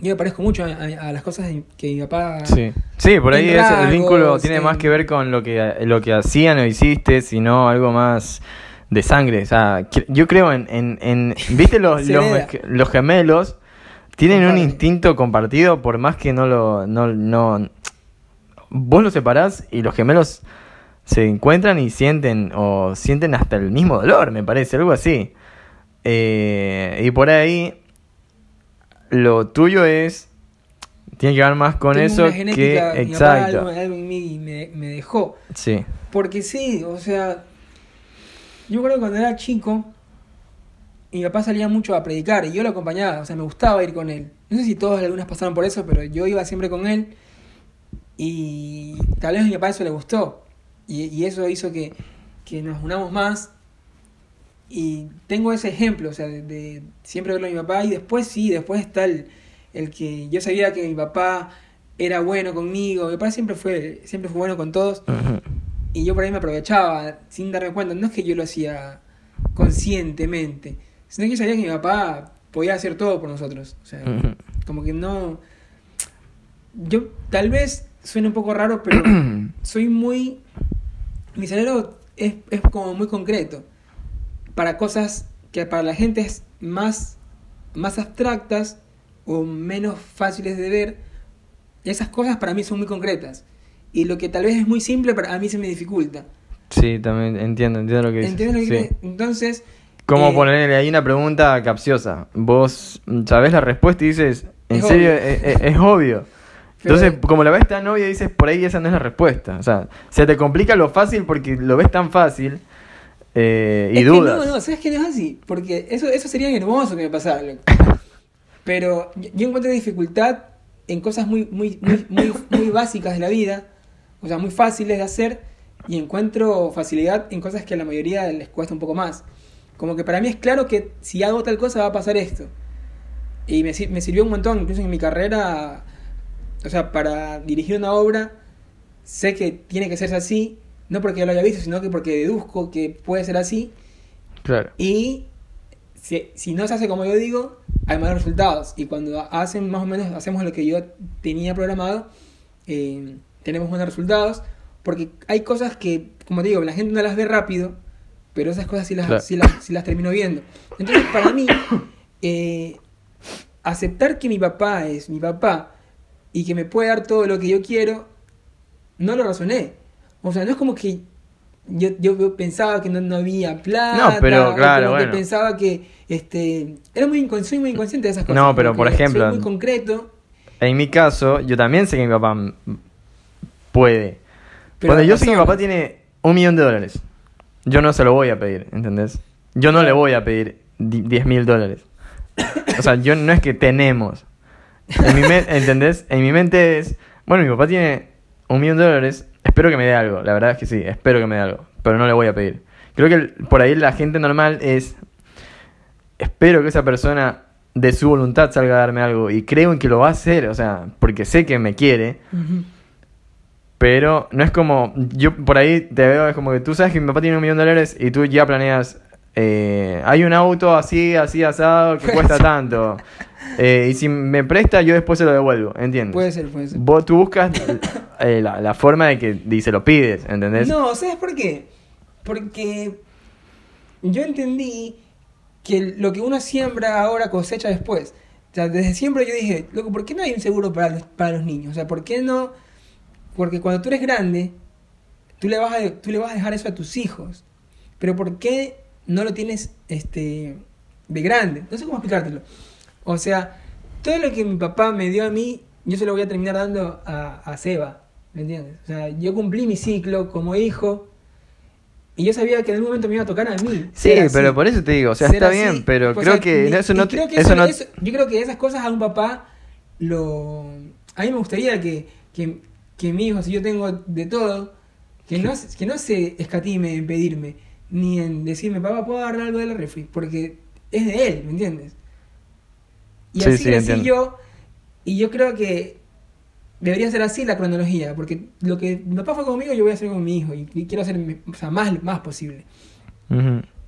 yo me parezco mucho a, a- a las cosas que mi papá...
Sí, sí por ahí es, el vínculo tiene
en-
más que ver con lo que, lo que hacían o hiciste, sino algo más de sangre. O sea, yo creo en... en, en- ¿Viste los, los, gemelos? Tienen un instinto compartido por más que no lo... No, no, vos los separás y los gemelos se encuentran y sienten o sienten hasta el mismo dolor, me parece, algo así. Eh, y por ahí lo tuyo es tiene que ver más con
tengo
eso
una
que
papá
exacto.
algo, algo en mí me, me dejó.
Sí.
Porque sí, o sea, yo creo que cuando era chico, mi papá salía mucho a predicar y yo lo acompañaba, o sea, me gustaba ir con él. No sé si todos algunas pasaron por eso, pero yo iba siempre con él y tal vez a mi papá eso le gustó y, y eso hizo que, que nos unamos más y tengo ese ejemplo, o sea, de, de siempre verlo a mi papá y después sí, después está el, el que yo sabía que mi papá era bueno conmigo, mi papá siempre fue, siempre fue bueno con todos y yo por ahí me aprovechaba sin darme cuenta. No es que yo lo hacía conscientemente, sino que yo sabía que mi papá podía hacer todo por nosotros. O sea, como que no. Yo tal vez suene un poco raro, pero soy muy. Mi cerebro es, es como muy concreto. Para cosas que para la gente es más, más abstractas o menos fáciles de ver, esas cosas para mí son muy concretas. Y lo que tal vez es muy simple, para a mí se me dificulta.
Sí, también entiendo, entiendo lo que dices.
¿Entiendes lo que
Sí.
Entonces.
¿Cómo
eh,
ponerle ahí una pregunta capciosa? Vos sabés la respuesta y dices, ¿en
Es
serio?
obvio.
Es, es- es obvio.
Pero-
Entonces, como la ves tan obvia, dices, por ahí esa no es la respuesta. O sea, se te complica lo fácil porque lo ves tan fácil eh, y
es que
dudas.
no, no, ¿sabes que no es así? Porque eso, eso sería hermoso que me pasara, loco. Pero yo, encuentro dificultad en cosas muy, muy, muy, muy, muy básicas de la vida, o sea, muy fáciles de hacer, y encuentro facilidad en cosas que a la mayoría les cuesta un poco más. Como que para mí es claro que si hago tal cosa va a pasar esto. Y me, me sirvió un montón, incluso en mi carrera o sea, para dirigir una obra, sé que tiene que ser así, no porque yo lo haya visto, sino que porque deduzco que puede ser así.
Claro.
Y si, si no se hace como yo digo, hay malos resultados. Y cuando hacen más o menos, hacemos lo que yo tenía programado, eh, tenemos buenos resultados. Porque hay cosas que, como te digo, la gente no las ve rápido, pero esas cosas sí las,
Claro.
sí las, sí las termino viendo. Entonces, para mí, eh, aceptar que mi papá es mi papá y que me puede dar todo lo que yo quiero, no lo razoné. O sea, no es como que yo, yo pensaba que no, no había plata.
No, pero claro,
que
bueno.
pensaba que este era muy incon- soy muy inconsciente de esas cosas.
No, pero, por ejemplo-
soy muy concreto.
En mi caso, yo también sé que mi papá puede.
Pero
Cuando yo sé que mi papá tiene un millón de dólares, yo no se lo voy a pedir, ¿entendés? Yo no le voy a pedir di- 10 mil dólares. O sea, yo no es que tenemos. En mi ¿Entendés? En mi mente es, bueno, mi papá tiene un millón de dólares, espero que me dé algo. La verdad es que sí, espero que me dé algo, pero no le voy a pedir. Creo que el- por ahí la gente normal es, espero que esa persona de su voluntad salga a darme algo y creo en que lo va a hacer, o sea, porque sé que me quiere.
Ujú.
Pero no es como, yo por ahí te veo, es como que tú sabes que mi papá tiene un millón de dólares y tú ya planeas, eh, hay un auto así, así asado que cuesta tanto. Eh, y si me presta, yo después se lo devuelvo, ¿entiendes?
Puede ser, puede ser.
Vos, tú buscas eh, la, la forma de que y se lo pides, ¿entendés?
No, ¿sabes por qué? Porque yo entendí que lo que uno siembra ahora cosecha después. O sea, desde siempre yo dije, loco, ¿por qué no hay un seguro para los, para los niños? O sea, ¿por qué no? Porque cuando tú eres grande, tú le, vas a, tú le vas a dejar eso a tus hijos. Pero ¿por qué no lo tienes este, de grande? No sé cómo explicártelo. O sea, todo lo que mi papá me dio a mí, yo se lo voy a terminar dando a, a Seba. ¿Me entiendes? O sea, yo cumplí mi ciclo como hijo y yo sabía que en algún momento me iba a tocar a mí.
Sí,
así.
pero por eso te digo, o sea,
Ser
está
así.
bien, pero creo
sea,
que eso no...
creo que
eso
eso-
no
eso- yo creo que esas cosas a un papá lo... A mí me gustaría que, que, que mi hijo, si yo tengo de todo, que no, que no se escatime en pedirme, ni en decirme, papá, ¿puedo agarrar algo de la refri? Porque es de él, ¿me entiendes? Y
Sí,
así crecí yo, y yo creo que debería ser así la cronología, porque lo que mi papá fue conmigo, yo voy a hacer con mi hijo, y, y quiero hacer o sea, más, más posible.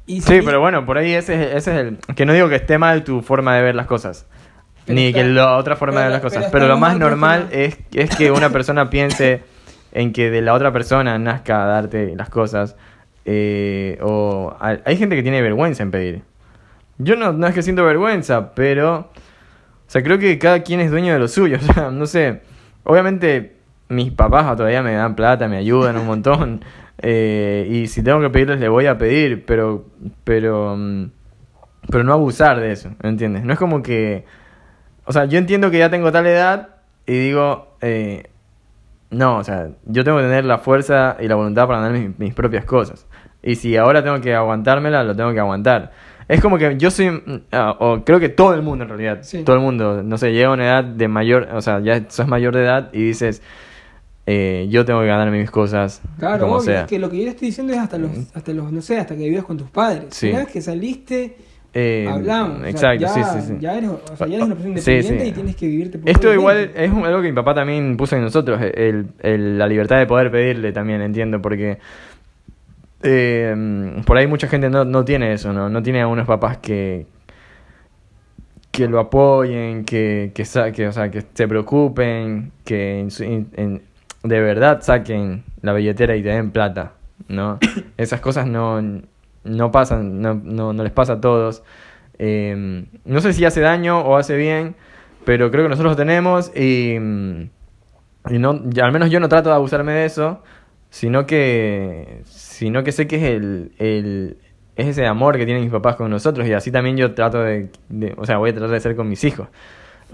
Y
Sí,
si-
pero bueno, por ahí ese, es- ese es el... Que no digo que esté mal tu forma de ver las cosas. Ni
está-
que la otra forma de ver las cosas.
pero
lo más normal es, es que una persona piense en que de la otra persona nazca a darte las cosas. Eh, o hay, gente que tiene vergüenza en pedir. Yo no, no es que siento vergüenza, pero... O sea, creo que cada quien es dueño de lo suyo. O sea, no sé. Obviamente mis papás todavía me dan plata, me ayudan un montón. eh, y si tengo que pedirles, les voy a pedir. Pero... Pero... mm, pero no abusar de eso, ¿entiendes? No es como que... O sea, yo entiendo que ya tengo tal edad y digo, eh, no, o sea, yo tengo que tener la fuerza y la voluntad para ganar mis, mis propias cosas. Y si ahora tengo que aguantármela, lo tengo que aguantar. Es como que yo soy, ah, o creo que todo el mundo en realidad,
Sí.
todo el mundo, no sé, llega a una edad de mayor, o sea, ya sos mayor de edad y dices, eh, yo tengo que ganarme mis cosas
Claro,
como
obvio,
sea.
es que lo que yo le estoy diciendo es hasta los, hasta los, no sé, hasta que vivías con tus padres.
Sí.
Una vez que saliste,
Eh,
hablamos. o sea,
Exacto,
ya,
sí, sí, sí.
Ya eres, o sea, ya eres una persona independiente
sí.
y tienes que vivirte por
Esto igual es algo que mi papá también puso en nosotros, el, el- la libertad de poder pedirle también, entiendo, porque eh, por ahí mucha gente no, no tiene eso, ¿no? No tiene a unos papás que que lo apoyen, que, que, que, o sea, que se preocupen, que en- en- de verdad saquen la billetera y te den plata, ¿no? Esas cosas no, no pasan, no, no, no les pasa a todos. Eh, no sé si hace daño o hace bien, pero creo que nosotros lo tenemos y, mm, no, al menos yo no trato de abusarme de eso, sino que, sino que sé que es el, el- es ese amor que tienen mis papás con nosotros y así también yo trato de, de- o sea, voy a tratar de ser con mis hijos.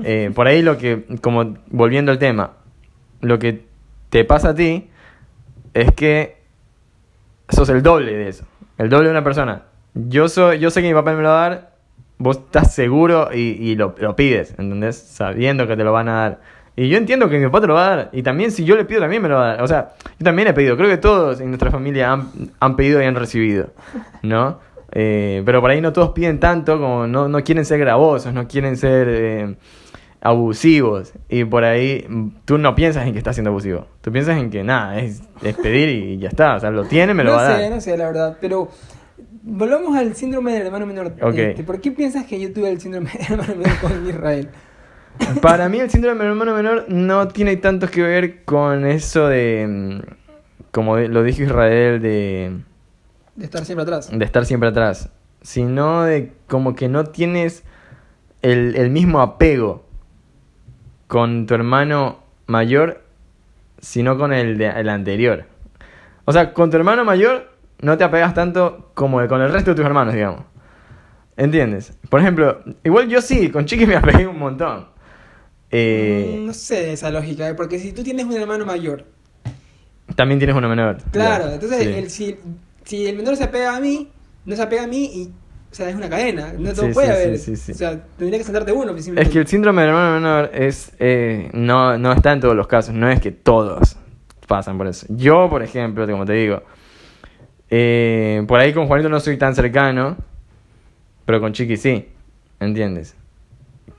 Eh, por ahí lo que, como volviendo al tema, lo que te pasa a ti es que sos el doble de eso, el doble de una persona. Yo soy, yo sé que mi papá me lo va a dar, vos estás seguro y, y lo, lo pides, ¿entendés? Sabiendo que te lo van a dar. Y yo entiendo que mi papá te lo va a dar. Y también si yo le pido, también me lo va a dar. O sea, yo también he pedido. Creo que todos en nuestra familia han, han pedido y han recibido. ¿No? Eh, pero por ahí no todos piden tanto, como no, no quieren ser gravosos, no quieren ser... eh, abusivos. Y por ahí mm, tú no piensas en que está siendo abusivo. Tú piensas en que nada, es, es pedir y ya está. O sea, lo tiene, me lo
no
va a
sé,
dar.
no sé, la verdad. Pero volvamos al síndrome del hermano menor.
Ok.
Este, ¿Por qué piensas que yo tuve el síndrome del hermano menor con Israel?
Para mí el síndrome del hermano menor no tiene tanto que ver con eso de, mm, como lo dijo Israel, de,
De estar siempre atrás.
de estar siempre atrás, sino de como que no tienes el, el mismo apego con tu hermano mayor, sino con el, de, el anterior. O sea, con tu hermano mayor no te apegas tanto como con el resto de tus hermanos, digamos. ¿Entiendes? Por ejemplo, igual yo sí, con Chiqui me apegué un montón. Eh,
Mm, No sé esa lógica, ¿eh? porque si tú tienes un hermano mayor,
También tienes uno menor.
claro,
Ya,
entonces
sí.
el- si, si el menor se apega a mí, no se apega a mí y, o sea, es una cadena, no
Sí,
puede
sí,
haber,
sí, sí, sí.
o sea, tendría que saltarte uno.
Es que el síndrome del hermano menor es eh, no, no está en todos los casos, no es que todos pasan por eso. Yo, por ejemplo, como te digo, eh, por ahí con Juanito no soy tan cercano, pero con Chiqui sí, ¿entiendes?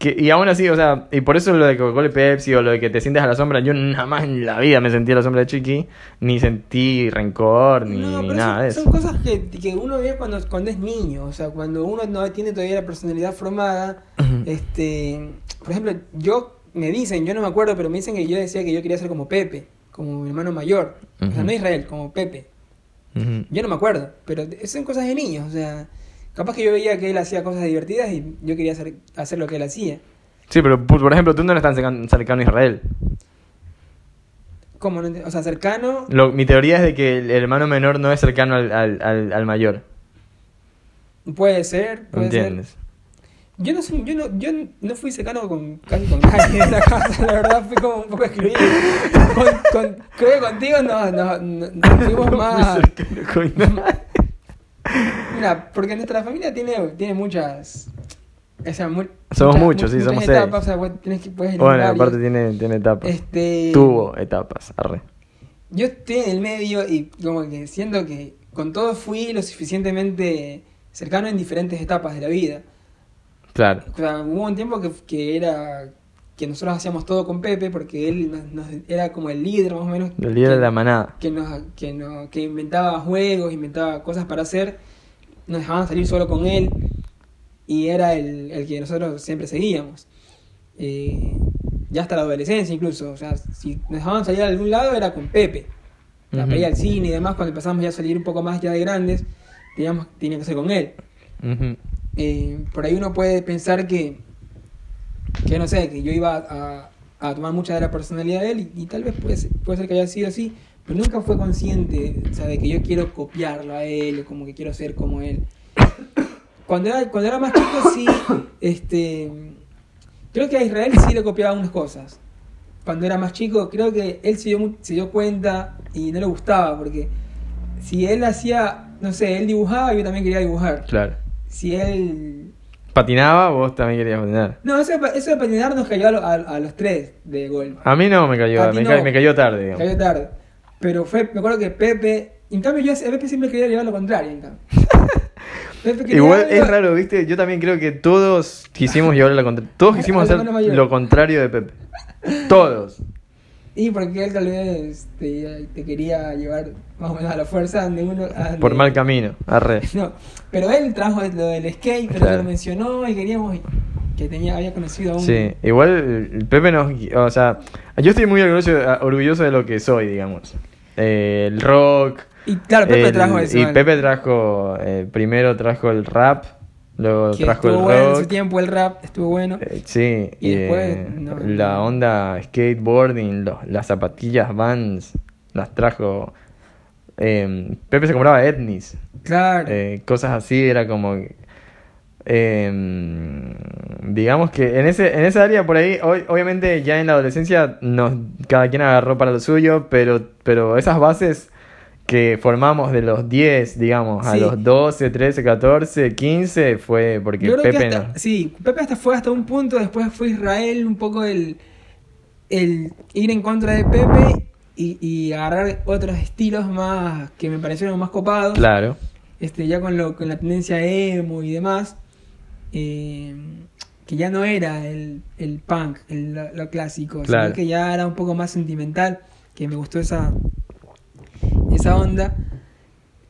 Que, y aún así, o sea, y por eso lo de Coca-Cola y Pepsi o lo de que te sientes a la sombra, yo nada más en la vida me sentí a la sombra de Chiqui, ni sentí rencor, ni,
No,
ni nada de eso.
son cosas que, que uno ve cuando, cuando es niño, o sea, cuando uno no tiene todavía la personalidad formada, este, por ejemplo, yo, me dicen, yo no me acuerdo, pero me dicen que yo decía que yo quería ser como Pepe, como mi hermano mayor, o sea, no Israel, como Pepe. Yo no me acuerdo, pero son cosas de niños, o sea, capaz que yo veía que él hacía cosas divertidas y yo quería hacer, hacer lo que él hacía.
Sí, pero por por ejemplo, tú no eres tan cercan- cercano a Israel.
¿Cómo? O sea, cercano,
Lo- mi teoría es de que el hermano menor no es cercano al, al, al, al mayor.
puede ser, puede ser.
¿Entiendes?
Yo no, soy- yo no, yo no fui cercano con casi con nadie en la casa, la verdad fui como un poco excluido. Con, con- creo que contigo no, no, no, no fuimos más.
Con nadie.
Mira, porque nuestra familia tiene, tiene muchas. O sea, mu-
Somos
muchas-
muchos, sí, somos
etapas,
seis.
O sea, vos tienes que, puedes
Bueno, aparte tiene, tiene etapas.
Este,
Tuvo etapas, arre.
Yo estoy en el medio y como que siento que con todo fui lo suficientemente cercano en diferentes etapas de la vida.
Claro.
O sea, hubo un tiempo que, que era que nosotros hacíamos todo con Pepe porque él nos- nos- era como el líder más o menos.
El líder
que,
de la manada.
que, nos, que, nos- que inventaba juegos, inventaba cosas para hacer. Nos dejaban salir solo con él y era el, el que nosotros siempre seguíamos. Eh, ya hasta la adolescencia incluso. O sea, si nos dejaban salir a algún lado era con Pepe. La ir al cine y demás, cuando empezamos ya a salir un poco más ya de grandes, teníamos, tenía que ser con él. Eh, por ahí uno puede pensar que, que no sé, que yo iba a, a tomar mucha de la personalidad de él y, y tal vez puede ser, puede ser que haya sido así, pero nunca fue consciente, o sea, de que yo quiero copiarlo a él o como que quiero ser como él. Cuando era, cuando era más chico sí, este, creo que a Israel sí le copiaba unas cosas. Cuando era más chico, creo que él se dio, se dio cuenta y no le gustaba, porque si él hacía, no sé, él dibujaba, yo también quería dibujar
Claro.
si él...
Patinaba, vos también querías patinar.
No, eso, de eso de patinar nos cayó a, lo- a- a los tres de gol.
A mí no me cayó, me,
no.
ca- me cayó tarde, digamos.
Cayó tarde. Pero fue, me acuerdo que Pepe... En cambio yo a Pepe siempre quería llevar lo contrario, en cambio.
Igual es raro, ¿viste? Yo también creo que todos quisimos llevar la contra... Todos quisimos hacer lo contrario de Pepe. Todos.
Y porque él tal vez te, te quería llevar más o menos a la fuerza donde uno... a donde-
Por mal camino. Arre.
No, pero él trajo lo del skate, pero
Claro.
lo mencionó y queríamos que tenía, había conocido a un...
Sí, igual Pepe nos... O sea, yo estoy muy orgulloso, orgulloso de lo que soy, digamos. Eh, el rock.
Y claro, Pepe
el-
trajo eso.
Y. Pepe trajo... eh, primero trajo el rap, luego
que
trajo el
estuvo bueno en su tiempo, el rap estuvo bueno.
Eh, sí,
Y después,
eh,
no,
la onda skateboarding, los- las zapatillas Vans, las trajo. eh, Pepe se compraba etnis,
Claro.
eh, cosas así, era como. eh, digamos que en ese en esa área por ahí, hoy, obviamente ya en la adolescencia nos, cada quien agarró para lo suyo, pero, pero esas bases que formamos de los 10, digamos, a los 12, 13, 14, 15, fue porque
Yo creo
Pepe
que hasta,
nos-
sí, Pepe hasta fue hasta un punto, después fue Israel un poco el, el ir en contra de Pepe y, y agarrar otros estilos más que me parecieron más copados,
Claro.
este ya con, lo, con la tendencia emo y demás. Eh, que ya no era el, el punk, el- lo, lo clásico,
Claro.
sino que ya era un poco más sentimental, que me gustó esa, esa onda.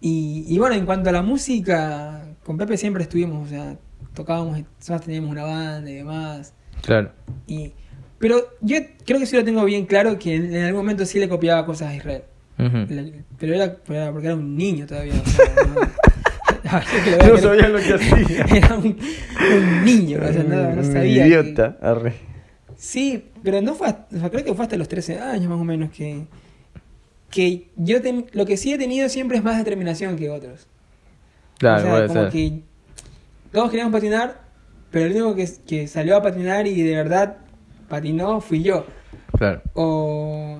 Y, y bueno, en cuanto a la música, con Pepe siempre estuvimos, o sea, tocábamos, nosotros teníamos una banda y demás.
Claro.
Y, pero yo creo que sí lo tengo bien claro que en, en algún momento sí le copiaba cosas a Israel. Le- Pero era, porque era un niño todavía. o sea, no,
sabía lo que hacía.
Era un, un niño, o sea, no, no sabía. que-
Idiota. arre.
Sí, pero no fue, hasta- o sea, creo que fue hasta los 13 años más o menos que, que yo ten- lo que sí he tenido siempre es más determinación que otros.
Claro,
o sea,
puede
como
ser.
que todos queríamos patinar, pero el único que, que salió a patinar y de verdad patinó fui yo.
Claro.
O,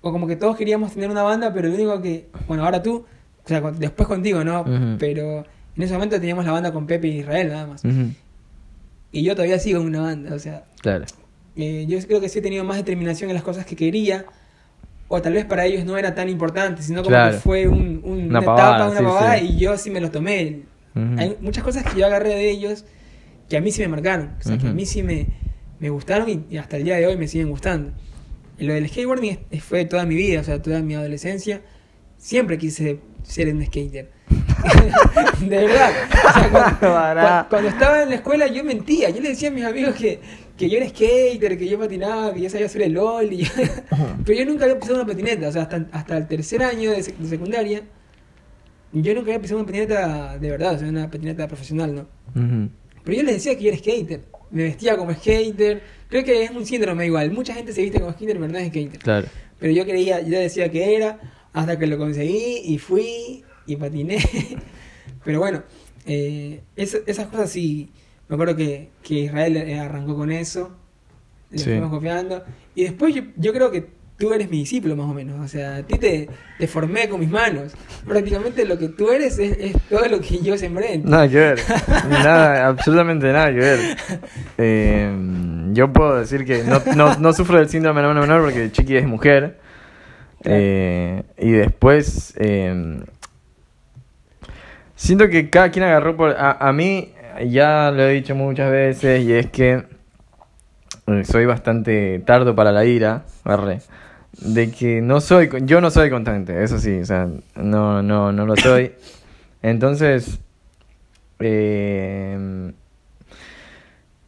o como que todos queríamos tener una banda, pero el único que, bueno, ahora tú, o sea, con- después contigo, ¿no? Pero en ese momento teníamos la banda con Pepe y Israel nada más. Y yo todavía sigo en una banda, o sea,
Claro.
eh, yo creo que sí he tenido más determinación en las cosas que quería, o tal vez para ellos no era tan importante, sino como
Claro.
que fue un, un-
Una
una,
pavada,
etapa, una
sí,
pavada,
sí.
y yo sí me lo tomé.
Ujú.
Hay muchas cosas que yo agarré de ellos que a mí sí me marcaron, o sea, que a mí sí me, me gustaron y, y hasta el día de hoy me siguen gustando. Y lo del skateboarding fue toda mi vida, o sea, toda mi adolescencia. Siempre quise ser un skater. de verdad. O sea, cuando,
Pará.
cu- cuando estaba en la escuela yo mentía. Yo le decía a mis amigos que, que yo era skater, que yo patinaba, que yo sabía hacer el LOL. y- Pero yo nunca había pisado una patineta. O sea, hasta, hasta el tercer año de, sec- de secundaria, yo nunca había pisado una patineta de verdad, o sea, una patineta profesional, ¿no?
Ujú.
Pero yo les decía que yo era skater. Me vestía como skater. Creo que es un síndrome igual. Mucha gente se viste como skater, pero no es skater.
Claro.
Pero yo creía, yo decía que era, hasta que lo conseguí y fui y patiné. Pero bueno, eh, esas cosas sí, me acuerdo que, que Israel eh, arrancó con eso, le
Sí.
fuimos copiando. Y después yo, yo creo que tú eres mi discípulo más o menos, o sea, a ti te, te formé con mis manos. Prácticamente lo que tú eres es, es todo lo que yo sembré.
Nada que ver. Nada, absolutamente nada que ver. Eh, yo puedo decir que no, no, no sufro del síndrome de hermano menor porque Chiqui es mujer. Eh, y después. eh, siento que cada quien agarró por. A, a mí, ya lo he dicho muchas veces, y es que. eh, Soy bastante tardo para la ira, arre, de que no soy, yo no soy constante, eso sí, o sea, no, no, no lo soy. Entonces, eh,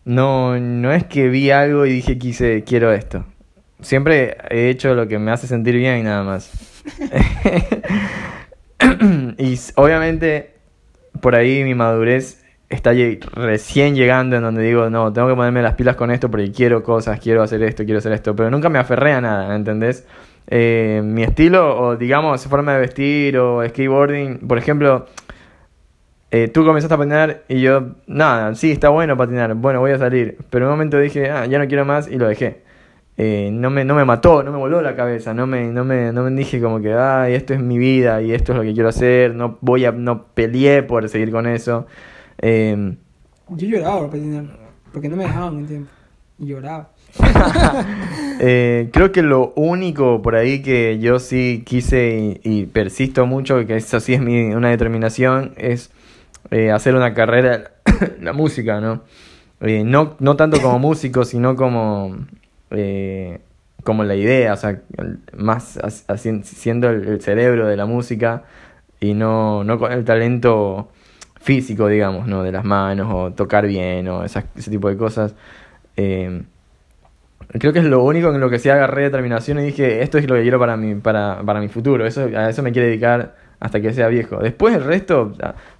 no, no es que vi algo y dije quise, quiero esto. Siempre he hecho lo que me hace sentir bien y nada más. y obviamente por ahí mi madurez está recién llegando en donde digo, no, tengo que ponerme las pilas con esto porque quiero cosas, quiero hacer esto, quiero hacer esto, pero nunca me aferré a nada, ¿entendés? Eh, mi estilo o digamos forma de vestir o skateboarding, por ejemplo, eh, tú comenzaste a patinar y yo, nada, sí, está bueno patinar, bueno, voy a salir. Pero en un momento dije, ah, ya no quiero más y lo dejé. Eh, no, me, no me mató, no me voló la cabeza, no me, no me, no me dije como que, ay, esto es mi vida y esto es lo que quiero hacer, no voy a, no peleé por seguir con eso. Eh,
Yo lloraba porque no me dejaban un tiempo. Y lloraba.
Eh, creo que lo único por ahí que yo sí quise y, y persisto mucho, que eso sí es mi, una determinación, es eh, hacer una carrera en la música, ¿no? Eh, no, no tanto como músico, sino como, como la idea, o sea, más siendo el, el cerebro de la música y no, no con el talento físico, digamos, ¿no? De las manos o tocar bien o esas- ese tipo de cosas. Eh, Creo que es lo único en lo que sí agarré determinación y dije, esto es lo que quiero para mi, para, para mi futuro, eso, a eso me quiero dedicar hasta que sea viejo. Después el resto,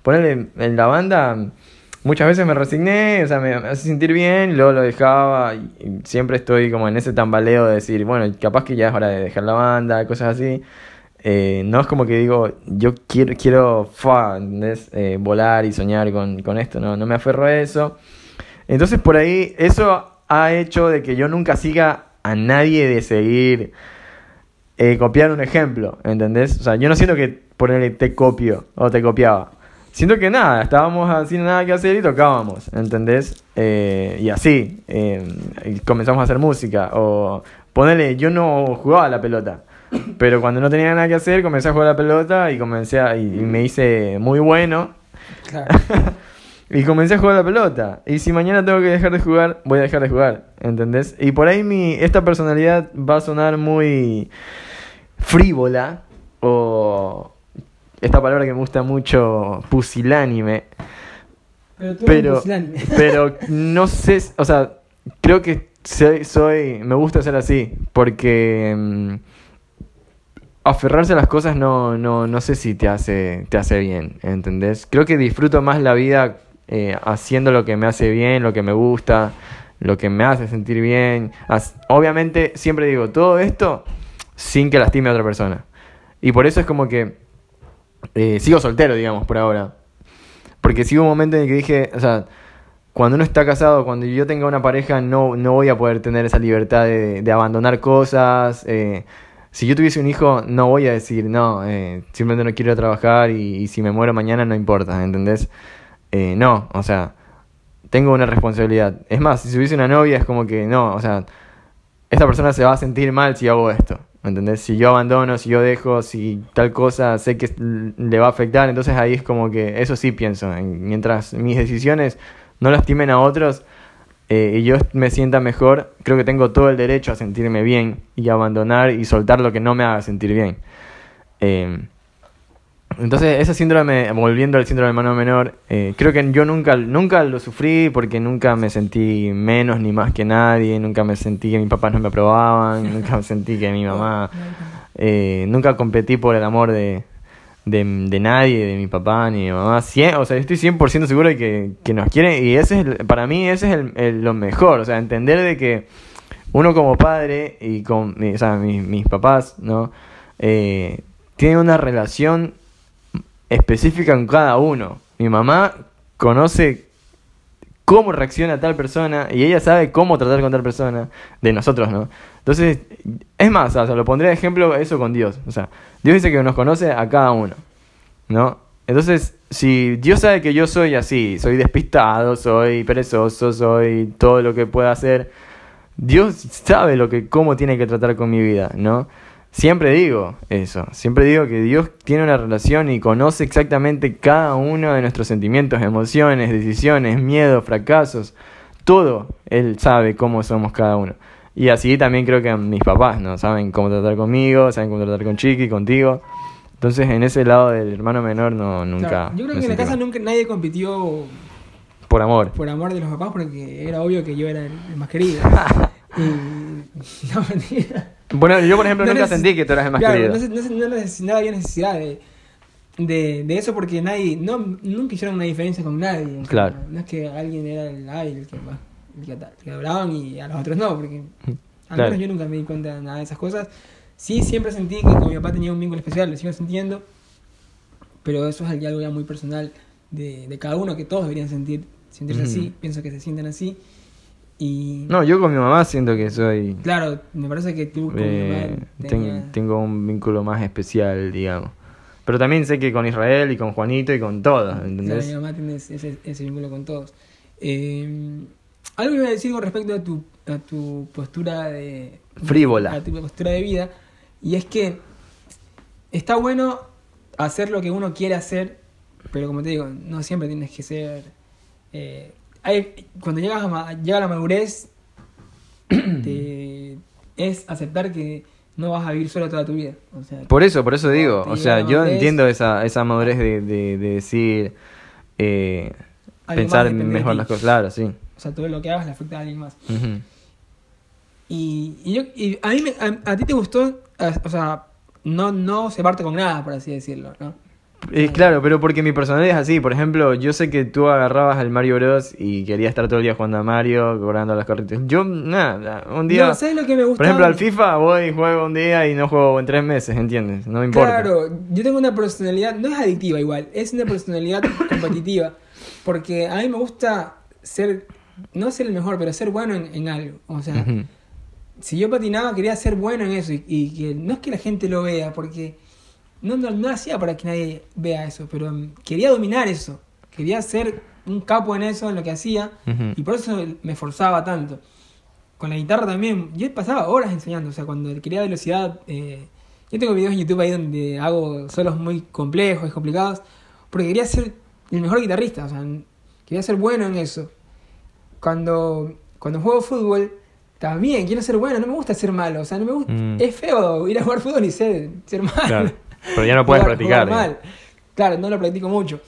ponerle en la banda, muchas veces me resigné, o sea, me, hace sentir bien, luego lo dejaba y siempre estoy como en ese tambaleo de decir, bueno, capaz que ya es hora de dejar la banda, cosas así. Eh, no es como que digo, yo quiero, quiero fa. Eh, volar y soñar con, con esto, no, no me aferro a eso. Entonces por ahí eso ha hecho de que yo nunca siga a nadie de seguir eh, copiar un ejemplo, ¿entendés? O sea, yo no siento que ponerle te copio o te copiaba. Siento que nada, estábamos sin nada que hacer y tocábamos, ¿entendés? Eh, y así, comenzamos a hacer música. O ponerle, yo no jugaba la pelota, pero cuando no tenía nada que hacer comencé a jugar a la pelota y comencé a, y, y me hice muy bueno.
Claro.
Y comencé a jugar a la pelota. Y si mañana tengo que dejar de jugar, voy a dejar de jugar. ¿Entendés? Y por ahí mi, esta personalidad va a sonar muy frívola. O esta palabra que me gusta mucho, pusilánime.
Pero tú
Pero,
pusilánime.
pero no sé, o sea, creo que soy, soy me gusta ser así. Porque mm, aferrarse a las cosas no, no, no sé si te hace, te hace bien, ¿entendés? Creo que disfruto más la vida eh, haciendo lo que me hace bien, lo que me gusta, lo que me hace sentir bien. Obviamente, siempre digo, todo esto sin que lastime a otra persona. Y por eso es como que eh, sigo soltero, digamos, por ahora. Porque sigo un momento en el que dije, o sea, cuando uno está casado, cuando yo tenga una pareja, no, no voy a poder tener esa libertad de, de abandonar cosas. eh, si yo tuviese un hijo, no voy a decir, no, eh, simplemente no quiero trabajar y, si me muero mañana no importa, ¿entendés? Eh, no, o sea, tengo una responsabilidad. Es más, si tuviese una novia es como que, no, o sea, esta persona se va a sentir mal si hago esto. ¿me ¿Entendés? Si yo abandono, si yo dejo, si tal cosa sé que le va a afectar, entonces ahí es como que eso sí pienso. en- Mientras mis decisiones no lastimen a otros eh, y yo me sienta mejor, creo que tengo todo el derecho a sentirme bien y abandonar y soltar lo que no me haga sentir bien. Eh, entonces, ese síndrome, volviendo al síndrome de hermano menor, eh, creo que yo nunca, nunca lo sufrí porque nunca me sentí menos ni más que nadie, nunca me sentí que mis papás no me aprobaban, nunca me sentí que mi mamá, eh, nunca competí por el amor de, de, de nadie, de mi papá ni de mi mamá. Cien- o sea, estoy 100% seguro de que, que nos quieren y ese es el- para mí ese es el, el- lo mejor, o sea, entender de que uno como padre y con o sea, mis, mis papás, ¿no? Eh, tienen una relación específica con cada uno. Mi mamá conoce cómo reacciona tal persona y ella sabe cómo tratar con tal persona de nosotros, ¿no? Entonces, es más, o sea, lo pondré de ejemplo eso con Dios. O sea, Dios dice que nos conoce a cada uno, ¿no? Entonces, si Dios sabe que yo soy así, soy despistado, soy perezoso, soy todo lo que pueda hacer, Dios sabe lo que, cómo tiene que tratar con mi vida, ¿no? Siempre digo eso, siempre digo que Dios tiene una relación y conoce exactamente cada uno de nuestros sentimientos, emociones, decisiones, miedos, fracasos, todo, Él sabe cómo somos cada uno. Y así también creo que mis papás, ¿no? Saben cómo tratar conmigo, saben cómo tratar con Chiqui, contigo. Entonces en ese lado del hermano menor no, nunca...
Claro, yo creo que en la casa nunca nadie compitió
Por amor.
por amor de los papás porque era obvio que yo era el, el más querido. y no mentira.
Bueno, yo por ejemplo
No
nunca sentí que tú eras el más
claro,
querido.
No, no, no había necesidad de, de, de eso porque nadie, no, nunca hicieron una diferencia con nadie.
Claro.
No es que alguien era el, el que más, que, que adoraban y a los otros no, porque al
Claro.
menos yo nunca me di cuenta de nada de esas cosas. Sí, siempre sentí que con mi papá tenía un vínculo especial, lo sigo sintiendo, pero eso es algo ya muy personal de, de cada uno, que todos deberían sentir, sentirse
Ujú.
así, pienso que se sienten así. Y
No, yo con mi mamá siento que soy...
claro, me parece que tú con mi
eh,
mamá
ten-
tenías-
tengo un vínculo más especial, digamos. Pero también sé que con Israel y con Juanito y con todos,
Claro,
¿entendés?
mi mamá tiene ese, ese vínculo con todos. Eh, algo iba a decir con respecto a tu, a tu postura de...
Frívola.
A tu postura de vida. Y es que está bueno hacer lo que uno quiere hacer, pero como te digo, no siempre tienes que ser... eh, hay- cuando llegas a, llega la madurez, te- es aceptar que no vas a vivir solo toda tu vida. O sea,
Por eso, por eso digo. O sea, yo
madurez.
entiendo esa, esa madurez de, de, de decir... eh, pensar
de
mejor
ti.
las cosas. Claro, sí.
O sea, todo lo que hagas le afecta a alguien más. Y, y yo, y a mí, me- a, a ti te gustó, a- o sea, no, no separarte con nada, por así decirlo, ¿no?
Eh, claro, pero porque mi personalidad es así. Por ejemplo, yo sé que tú agarrabas al Mario Bros. y querías estar todo el día jugando a Mario, cobrando las carretas. Yo, nada, un día...
No, ¿sabes lo que me gusta?
Por ejemplo, al FIFA voy y juego un día y no juego en tres meses, ¿entiendes? No me importa.
Claro, yo tengo una personalidad, no es adictiva igual, es una personalidad competitiva, porque a mí me gusta ser, no ser el mejor, pero ser bueno en, en algo. O sea, si yo patinaba quería ser bueno en eso y, y que no es que la gente lo vea, porque no, no, no hacía para que nadie vea eso, pero mm, quería dominar eso, quería ser un capo en eso, en lo que hacía, y por eso me esforzaba tanto. Con la guitarra también, yo pasaba horas enseñando, o sea, cuando quería velocidad, eh, yo tengo videos en YouTube ahí donde hago solos muy complejos y complicados, porque quería ser el mejor guitarrista, o sea, quería ser bueno en eso. Cuando, cuando juego fútbol, también quiero ser bueno, no me gusta ser malo. O sea, no me gusta.
Mm.
Es feo ir a jugar fútbol y ser, ser malo.
Claro. Pero ya no puedes
Jugar-
practicar.
jugar mal. Claro, no lo practico mucho.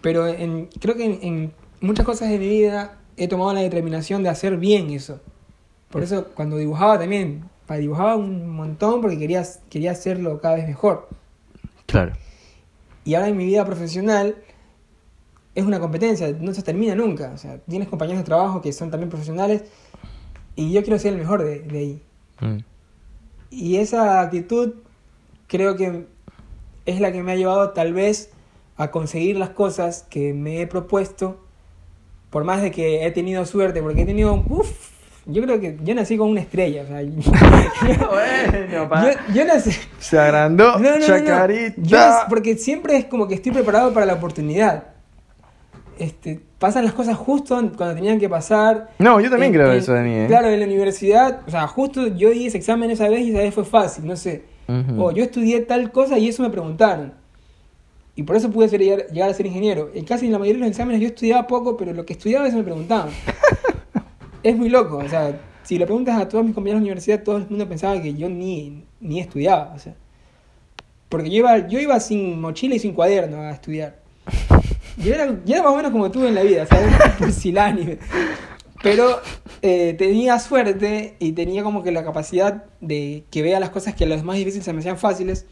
Pero en- creo que en, en muchas cosas de mi vida he tomado la determinación de hacer bien eso. Por eso cuando dibujaba también, dibujaba un montón porque quería, quería hacerlo cada vez mejor.
Claro.
Y ahora en mi vida profesional es una competencia, no se termina nunca. O sea, tienes compañeros de trabajo que son también profesionales y yo quiero ser el mejor de, de ahí.
Mm.
Y esa actitud creo que es la que me ha llevado tal vez a conseguir las cosas que me he propuesto, por más de que he tenido suerte, porque he tenido, uff, yo creo que yo nací con una estrella, o sea, yo,
bueno,
yo- yo nací...
Se agrandó,
No, no, no, no.
chacarita.
Yo porque siempre es como que estoy preparado para la oportunidad. Este, pasan las cosas justo cuando tenían que pasar.
No, yo también
En-
creo
en-
eso de mí, ¿eh?
Claro, en la universidad, o sea, justo yo di ese examen esa vez y esa vez fue fácil, no sé.
Ujú.
O yo estudié tal cosa y eso me preguntaron. Y por eso pude ser- llegar, llegar a ser ingeniero. En casi en la mayoría de los exámenes yo estudiaba poco, pero lo que estudiaba eso me preguntaban. es muy loco, o sea, si le preguntas a todos mis compañeros de la universidad, todo el mundo pensaba que yo ni, ni estudiaba, o sea. Porque yo iba, yo iba sin mochila y sin cuaderno a estudiar. Yo era, yo era más o menos como tú en la vida, ¿sabes? Pusilánime. Pero eh, tenía suerte y tenía como que la capacidad de que vea las cosas que a los más difíciles se me hacían fáciles.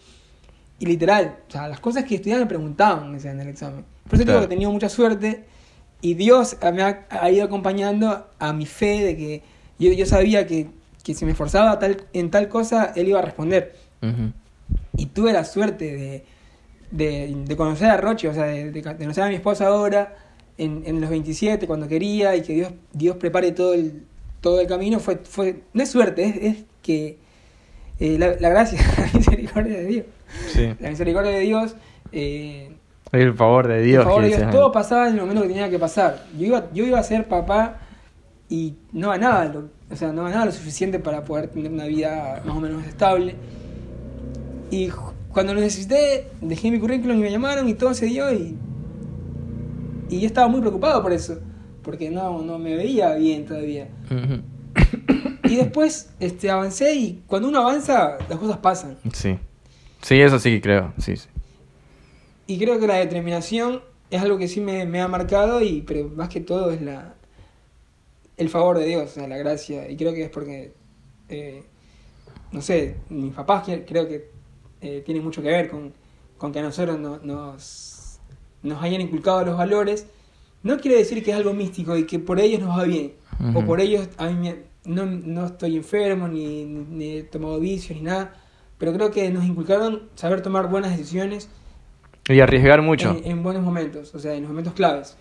Y literal, o sea, las cosas que estudiaba me preguntaban o sea, en el examen. Por eso
Claro.
digo que he tenido mucha suerte y Dios me ha, ha ido acompañando a mi fe de que yo, yo sabía que, que si me esforzaba tal, en tal cosa, Él iba a responder.
Ujú.
Y tuve la suerte de, de, de conocer a Roche, o sea, de, de conocer a mi esposa ahora, en, en los 27, cuando quería, y que Dios, Dios prepare todo el, todo el camino. Fue, fue, no es suerte, es, es que eh, la, la gracia, la misericordia de Dios.
Sí.
La misericordia de Dios. eh,
El favor de Dios.
por favor,
que
Dios, todo pasaba en el momento que tenía que pasar. Yo iba, yo iba a ser papá y no ganaba, lo, o sea, no ganaba lo suficiente para poder tener una vida más o menos estable. Y cuando lo necesité, dejé mi currículum y me llamaron y todo se dio y, y yo estaba muy preocupado por eso, porque no, no me veía bien todavía. Y después este, avancé y cuando uno avanza, las cosas pasan.
Sí. Sí, eso sí creo. Sí, sí.
Y creo que la determinación es algo que sí me, me ha marcado, y pero más que todo es la el favor de Dios, o sea, la gracia. Y creo que es porque, eh, no sé, mis papás creo que eh, tienen mucho que ver con, con que a nosotros no- nos, nos hayan inculcado los valores. No quiere decir que es algo místico y que por ellos nos va bien. O
Ujú.
por ellos a mí me- no, no estoy enfermo, ni, ni- he tomado vicios, ni nada. Pero creo que nos inculcaron saber tomar buenas decisiones
Y arriesgar mucho.
en, en buenos momentos, o sea, en los momentos claves.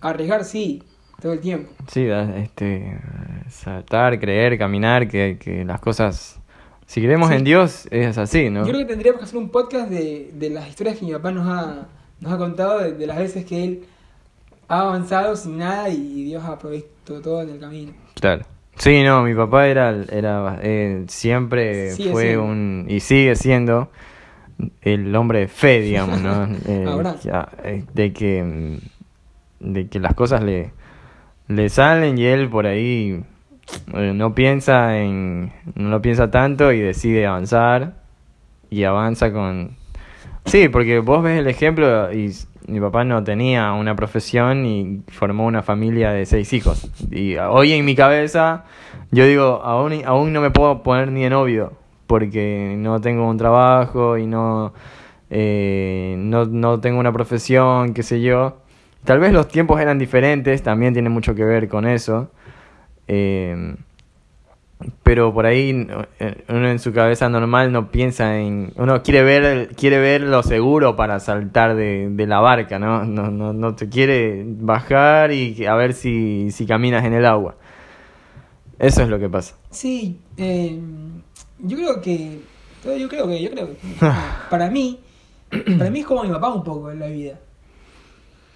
Arriesgar sí, todo el tiempo.
Sí, este, saltar, creer, caminar, que, que las cosas... Si creemos
Sí.
en Dios, es así, ¿no?
Yo creo que tendríamos que hacer un podcast de, de las historias que mi papá nos ha, nos ha contado, de, de las veces que él ha avanzado sin nada y Dios ha provisto todo en el camino.
Claro. Sí, no, mi papá era, era eh, siempre
Sigue
fue
siendo.
un, y sigue siendo el hombre de fe, digamos, ¿no? Eh, eh, de que mm, de que las cosas le, le salen y él por ahí eh, no piensa en, no lo piensa tanto y decide avanzar y avanza con, sí, porque vos ves el ejemplo y mi papá no tenía una profesión y formó una familia de seis hijos. Y hoy en mi cabeza, yo digo, aún, aún no me puedo poner ni de novio, porque no tengo un trabajo y no, eh, no, no tengo una profesión, qué sé yo. Tal vez los tiempos eran diferentes, también tiene mucho que ver con eso. Eh, pero por ahí eh, uno en su cabeza normal no piensa en uno quiere ver quiere ver lo seguro para saltar de, de la barca no no no no te quiere bajar y a ver si si caminas en el agua. Eso es lo que pasa.
Sí, eh, yo creo que, yo creo que, yo creo que, para mí, para mí es como mi papá un poco en la vida.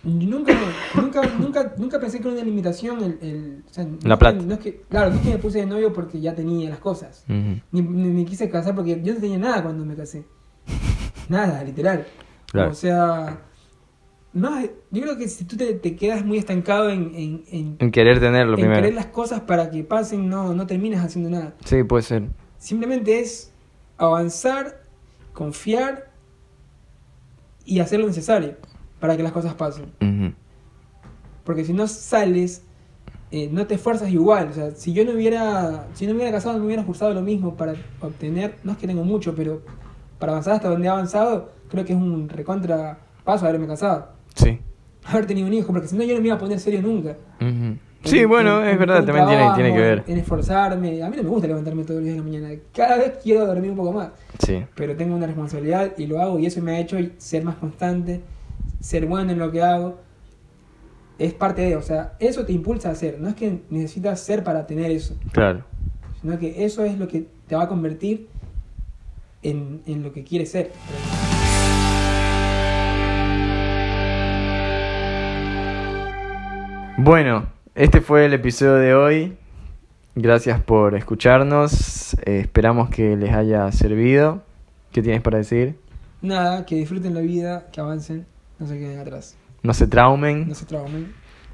Nunca, nunca, nunca, nunca pensé que era una limitación el, el o sea, no
La
que-
plata.
no es que, claro, no es que me puse de novio porque ya tenía las cosas. Ni, ni me quise casar porque yo no tenía nada cuando me casé. Nada, literal.
Claro.
O sea, más, yo creo que si tú te, te quedas muy estancado en, en, en,
En querer tenerlo
en
primero.
querer las cosas para que pasen, no, no terminas haciendo nada.
Sí, puede ser.
Simplemente es avanzar, confiar y hacer lo necesario para que las cosas pasen. Porque si no sales, eh, no te esfuerzas igual. O sea, si yo no hubiera, si no me hubiera casado, no me hubiera esforzado lo mismo para obtener, no es que tengo mucho, pero para avanzar hasta donde he avanzado, creo que es un recontra paso haberme casado.
Sí.
Haber tenido un hijo, porque si no yo no me iba a poner serio nunca.
Sí,
En-
bueno,
en-
es verdad, también tiene,
trabajo,
tiene que ver.
En esforzarme. A mí no me gusta levantarme todos los días en la mañana. Cada vez quiero dormir un poco más.
Sí.
Pero tengo una responsabilidad y lo hago y eso me ha hecho ser más constante, ser bueno en lo que hago. Es parte de, o sea, eso te impulsa a hacer. No es que necesitas ser para tener eso,
Claro.
sino que eso es lo que te va a convertir en, en lo que quieres ser.
Bueno, este fue el episodio de hoy. Gracias por escucharnos. Eh, esperamos que les haya servido. ¿Qué tienes para decir?
Nada, que disfruten la vida, que avancen, no se queden atrás,
No se traumen.
no se traumen.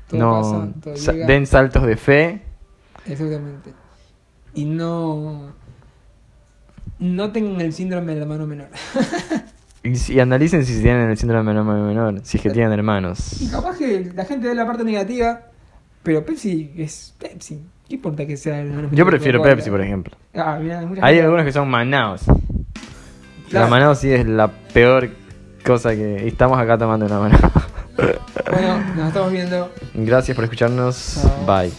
Todo
No
pasa, todo
sa-
llega.
den saltos de fe.
Exactamente. Y no. No tengan el síndrome de la mano menor.
Y, analicen si tienen el síndrome de la mano menor. Si es que tienen hermanos.
Y capaz que la gente ve la parte negativa, pero Pepsi es Pepsi. ¿Qué importa que sea el
Yo prefiero Pepsi, por ejemplo.
Ah, hay
algunos que son Manaos.
Claro.
La Manaos sí es la peor cosa que... Estamos acá tomando una Manaos.
Bueno, nos estamos viendo.
Gracias por escucharnos.
Chao.
Bye.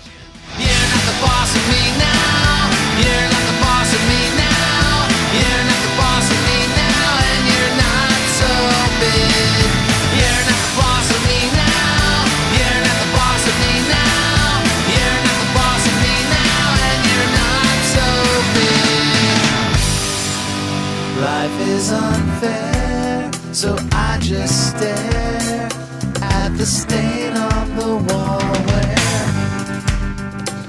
Life is unfair, so I just stare at the stain on the wall where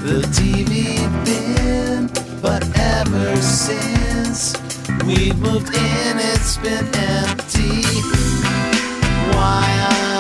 the TV been, but ever since we've moved in, it's been empty. Why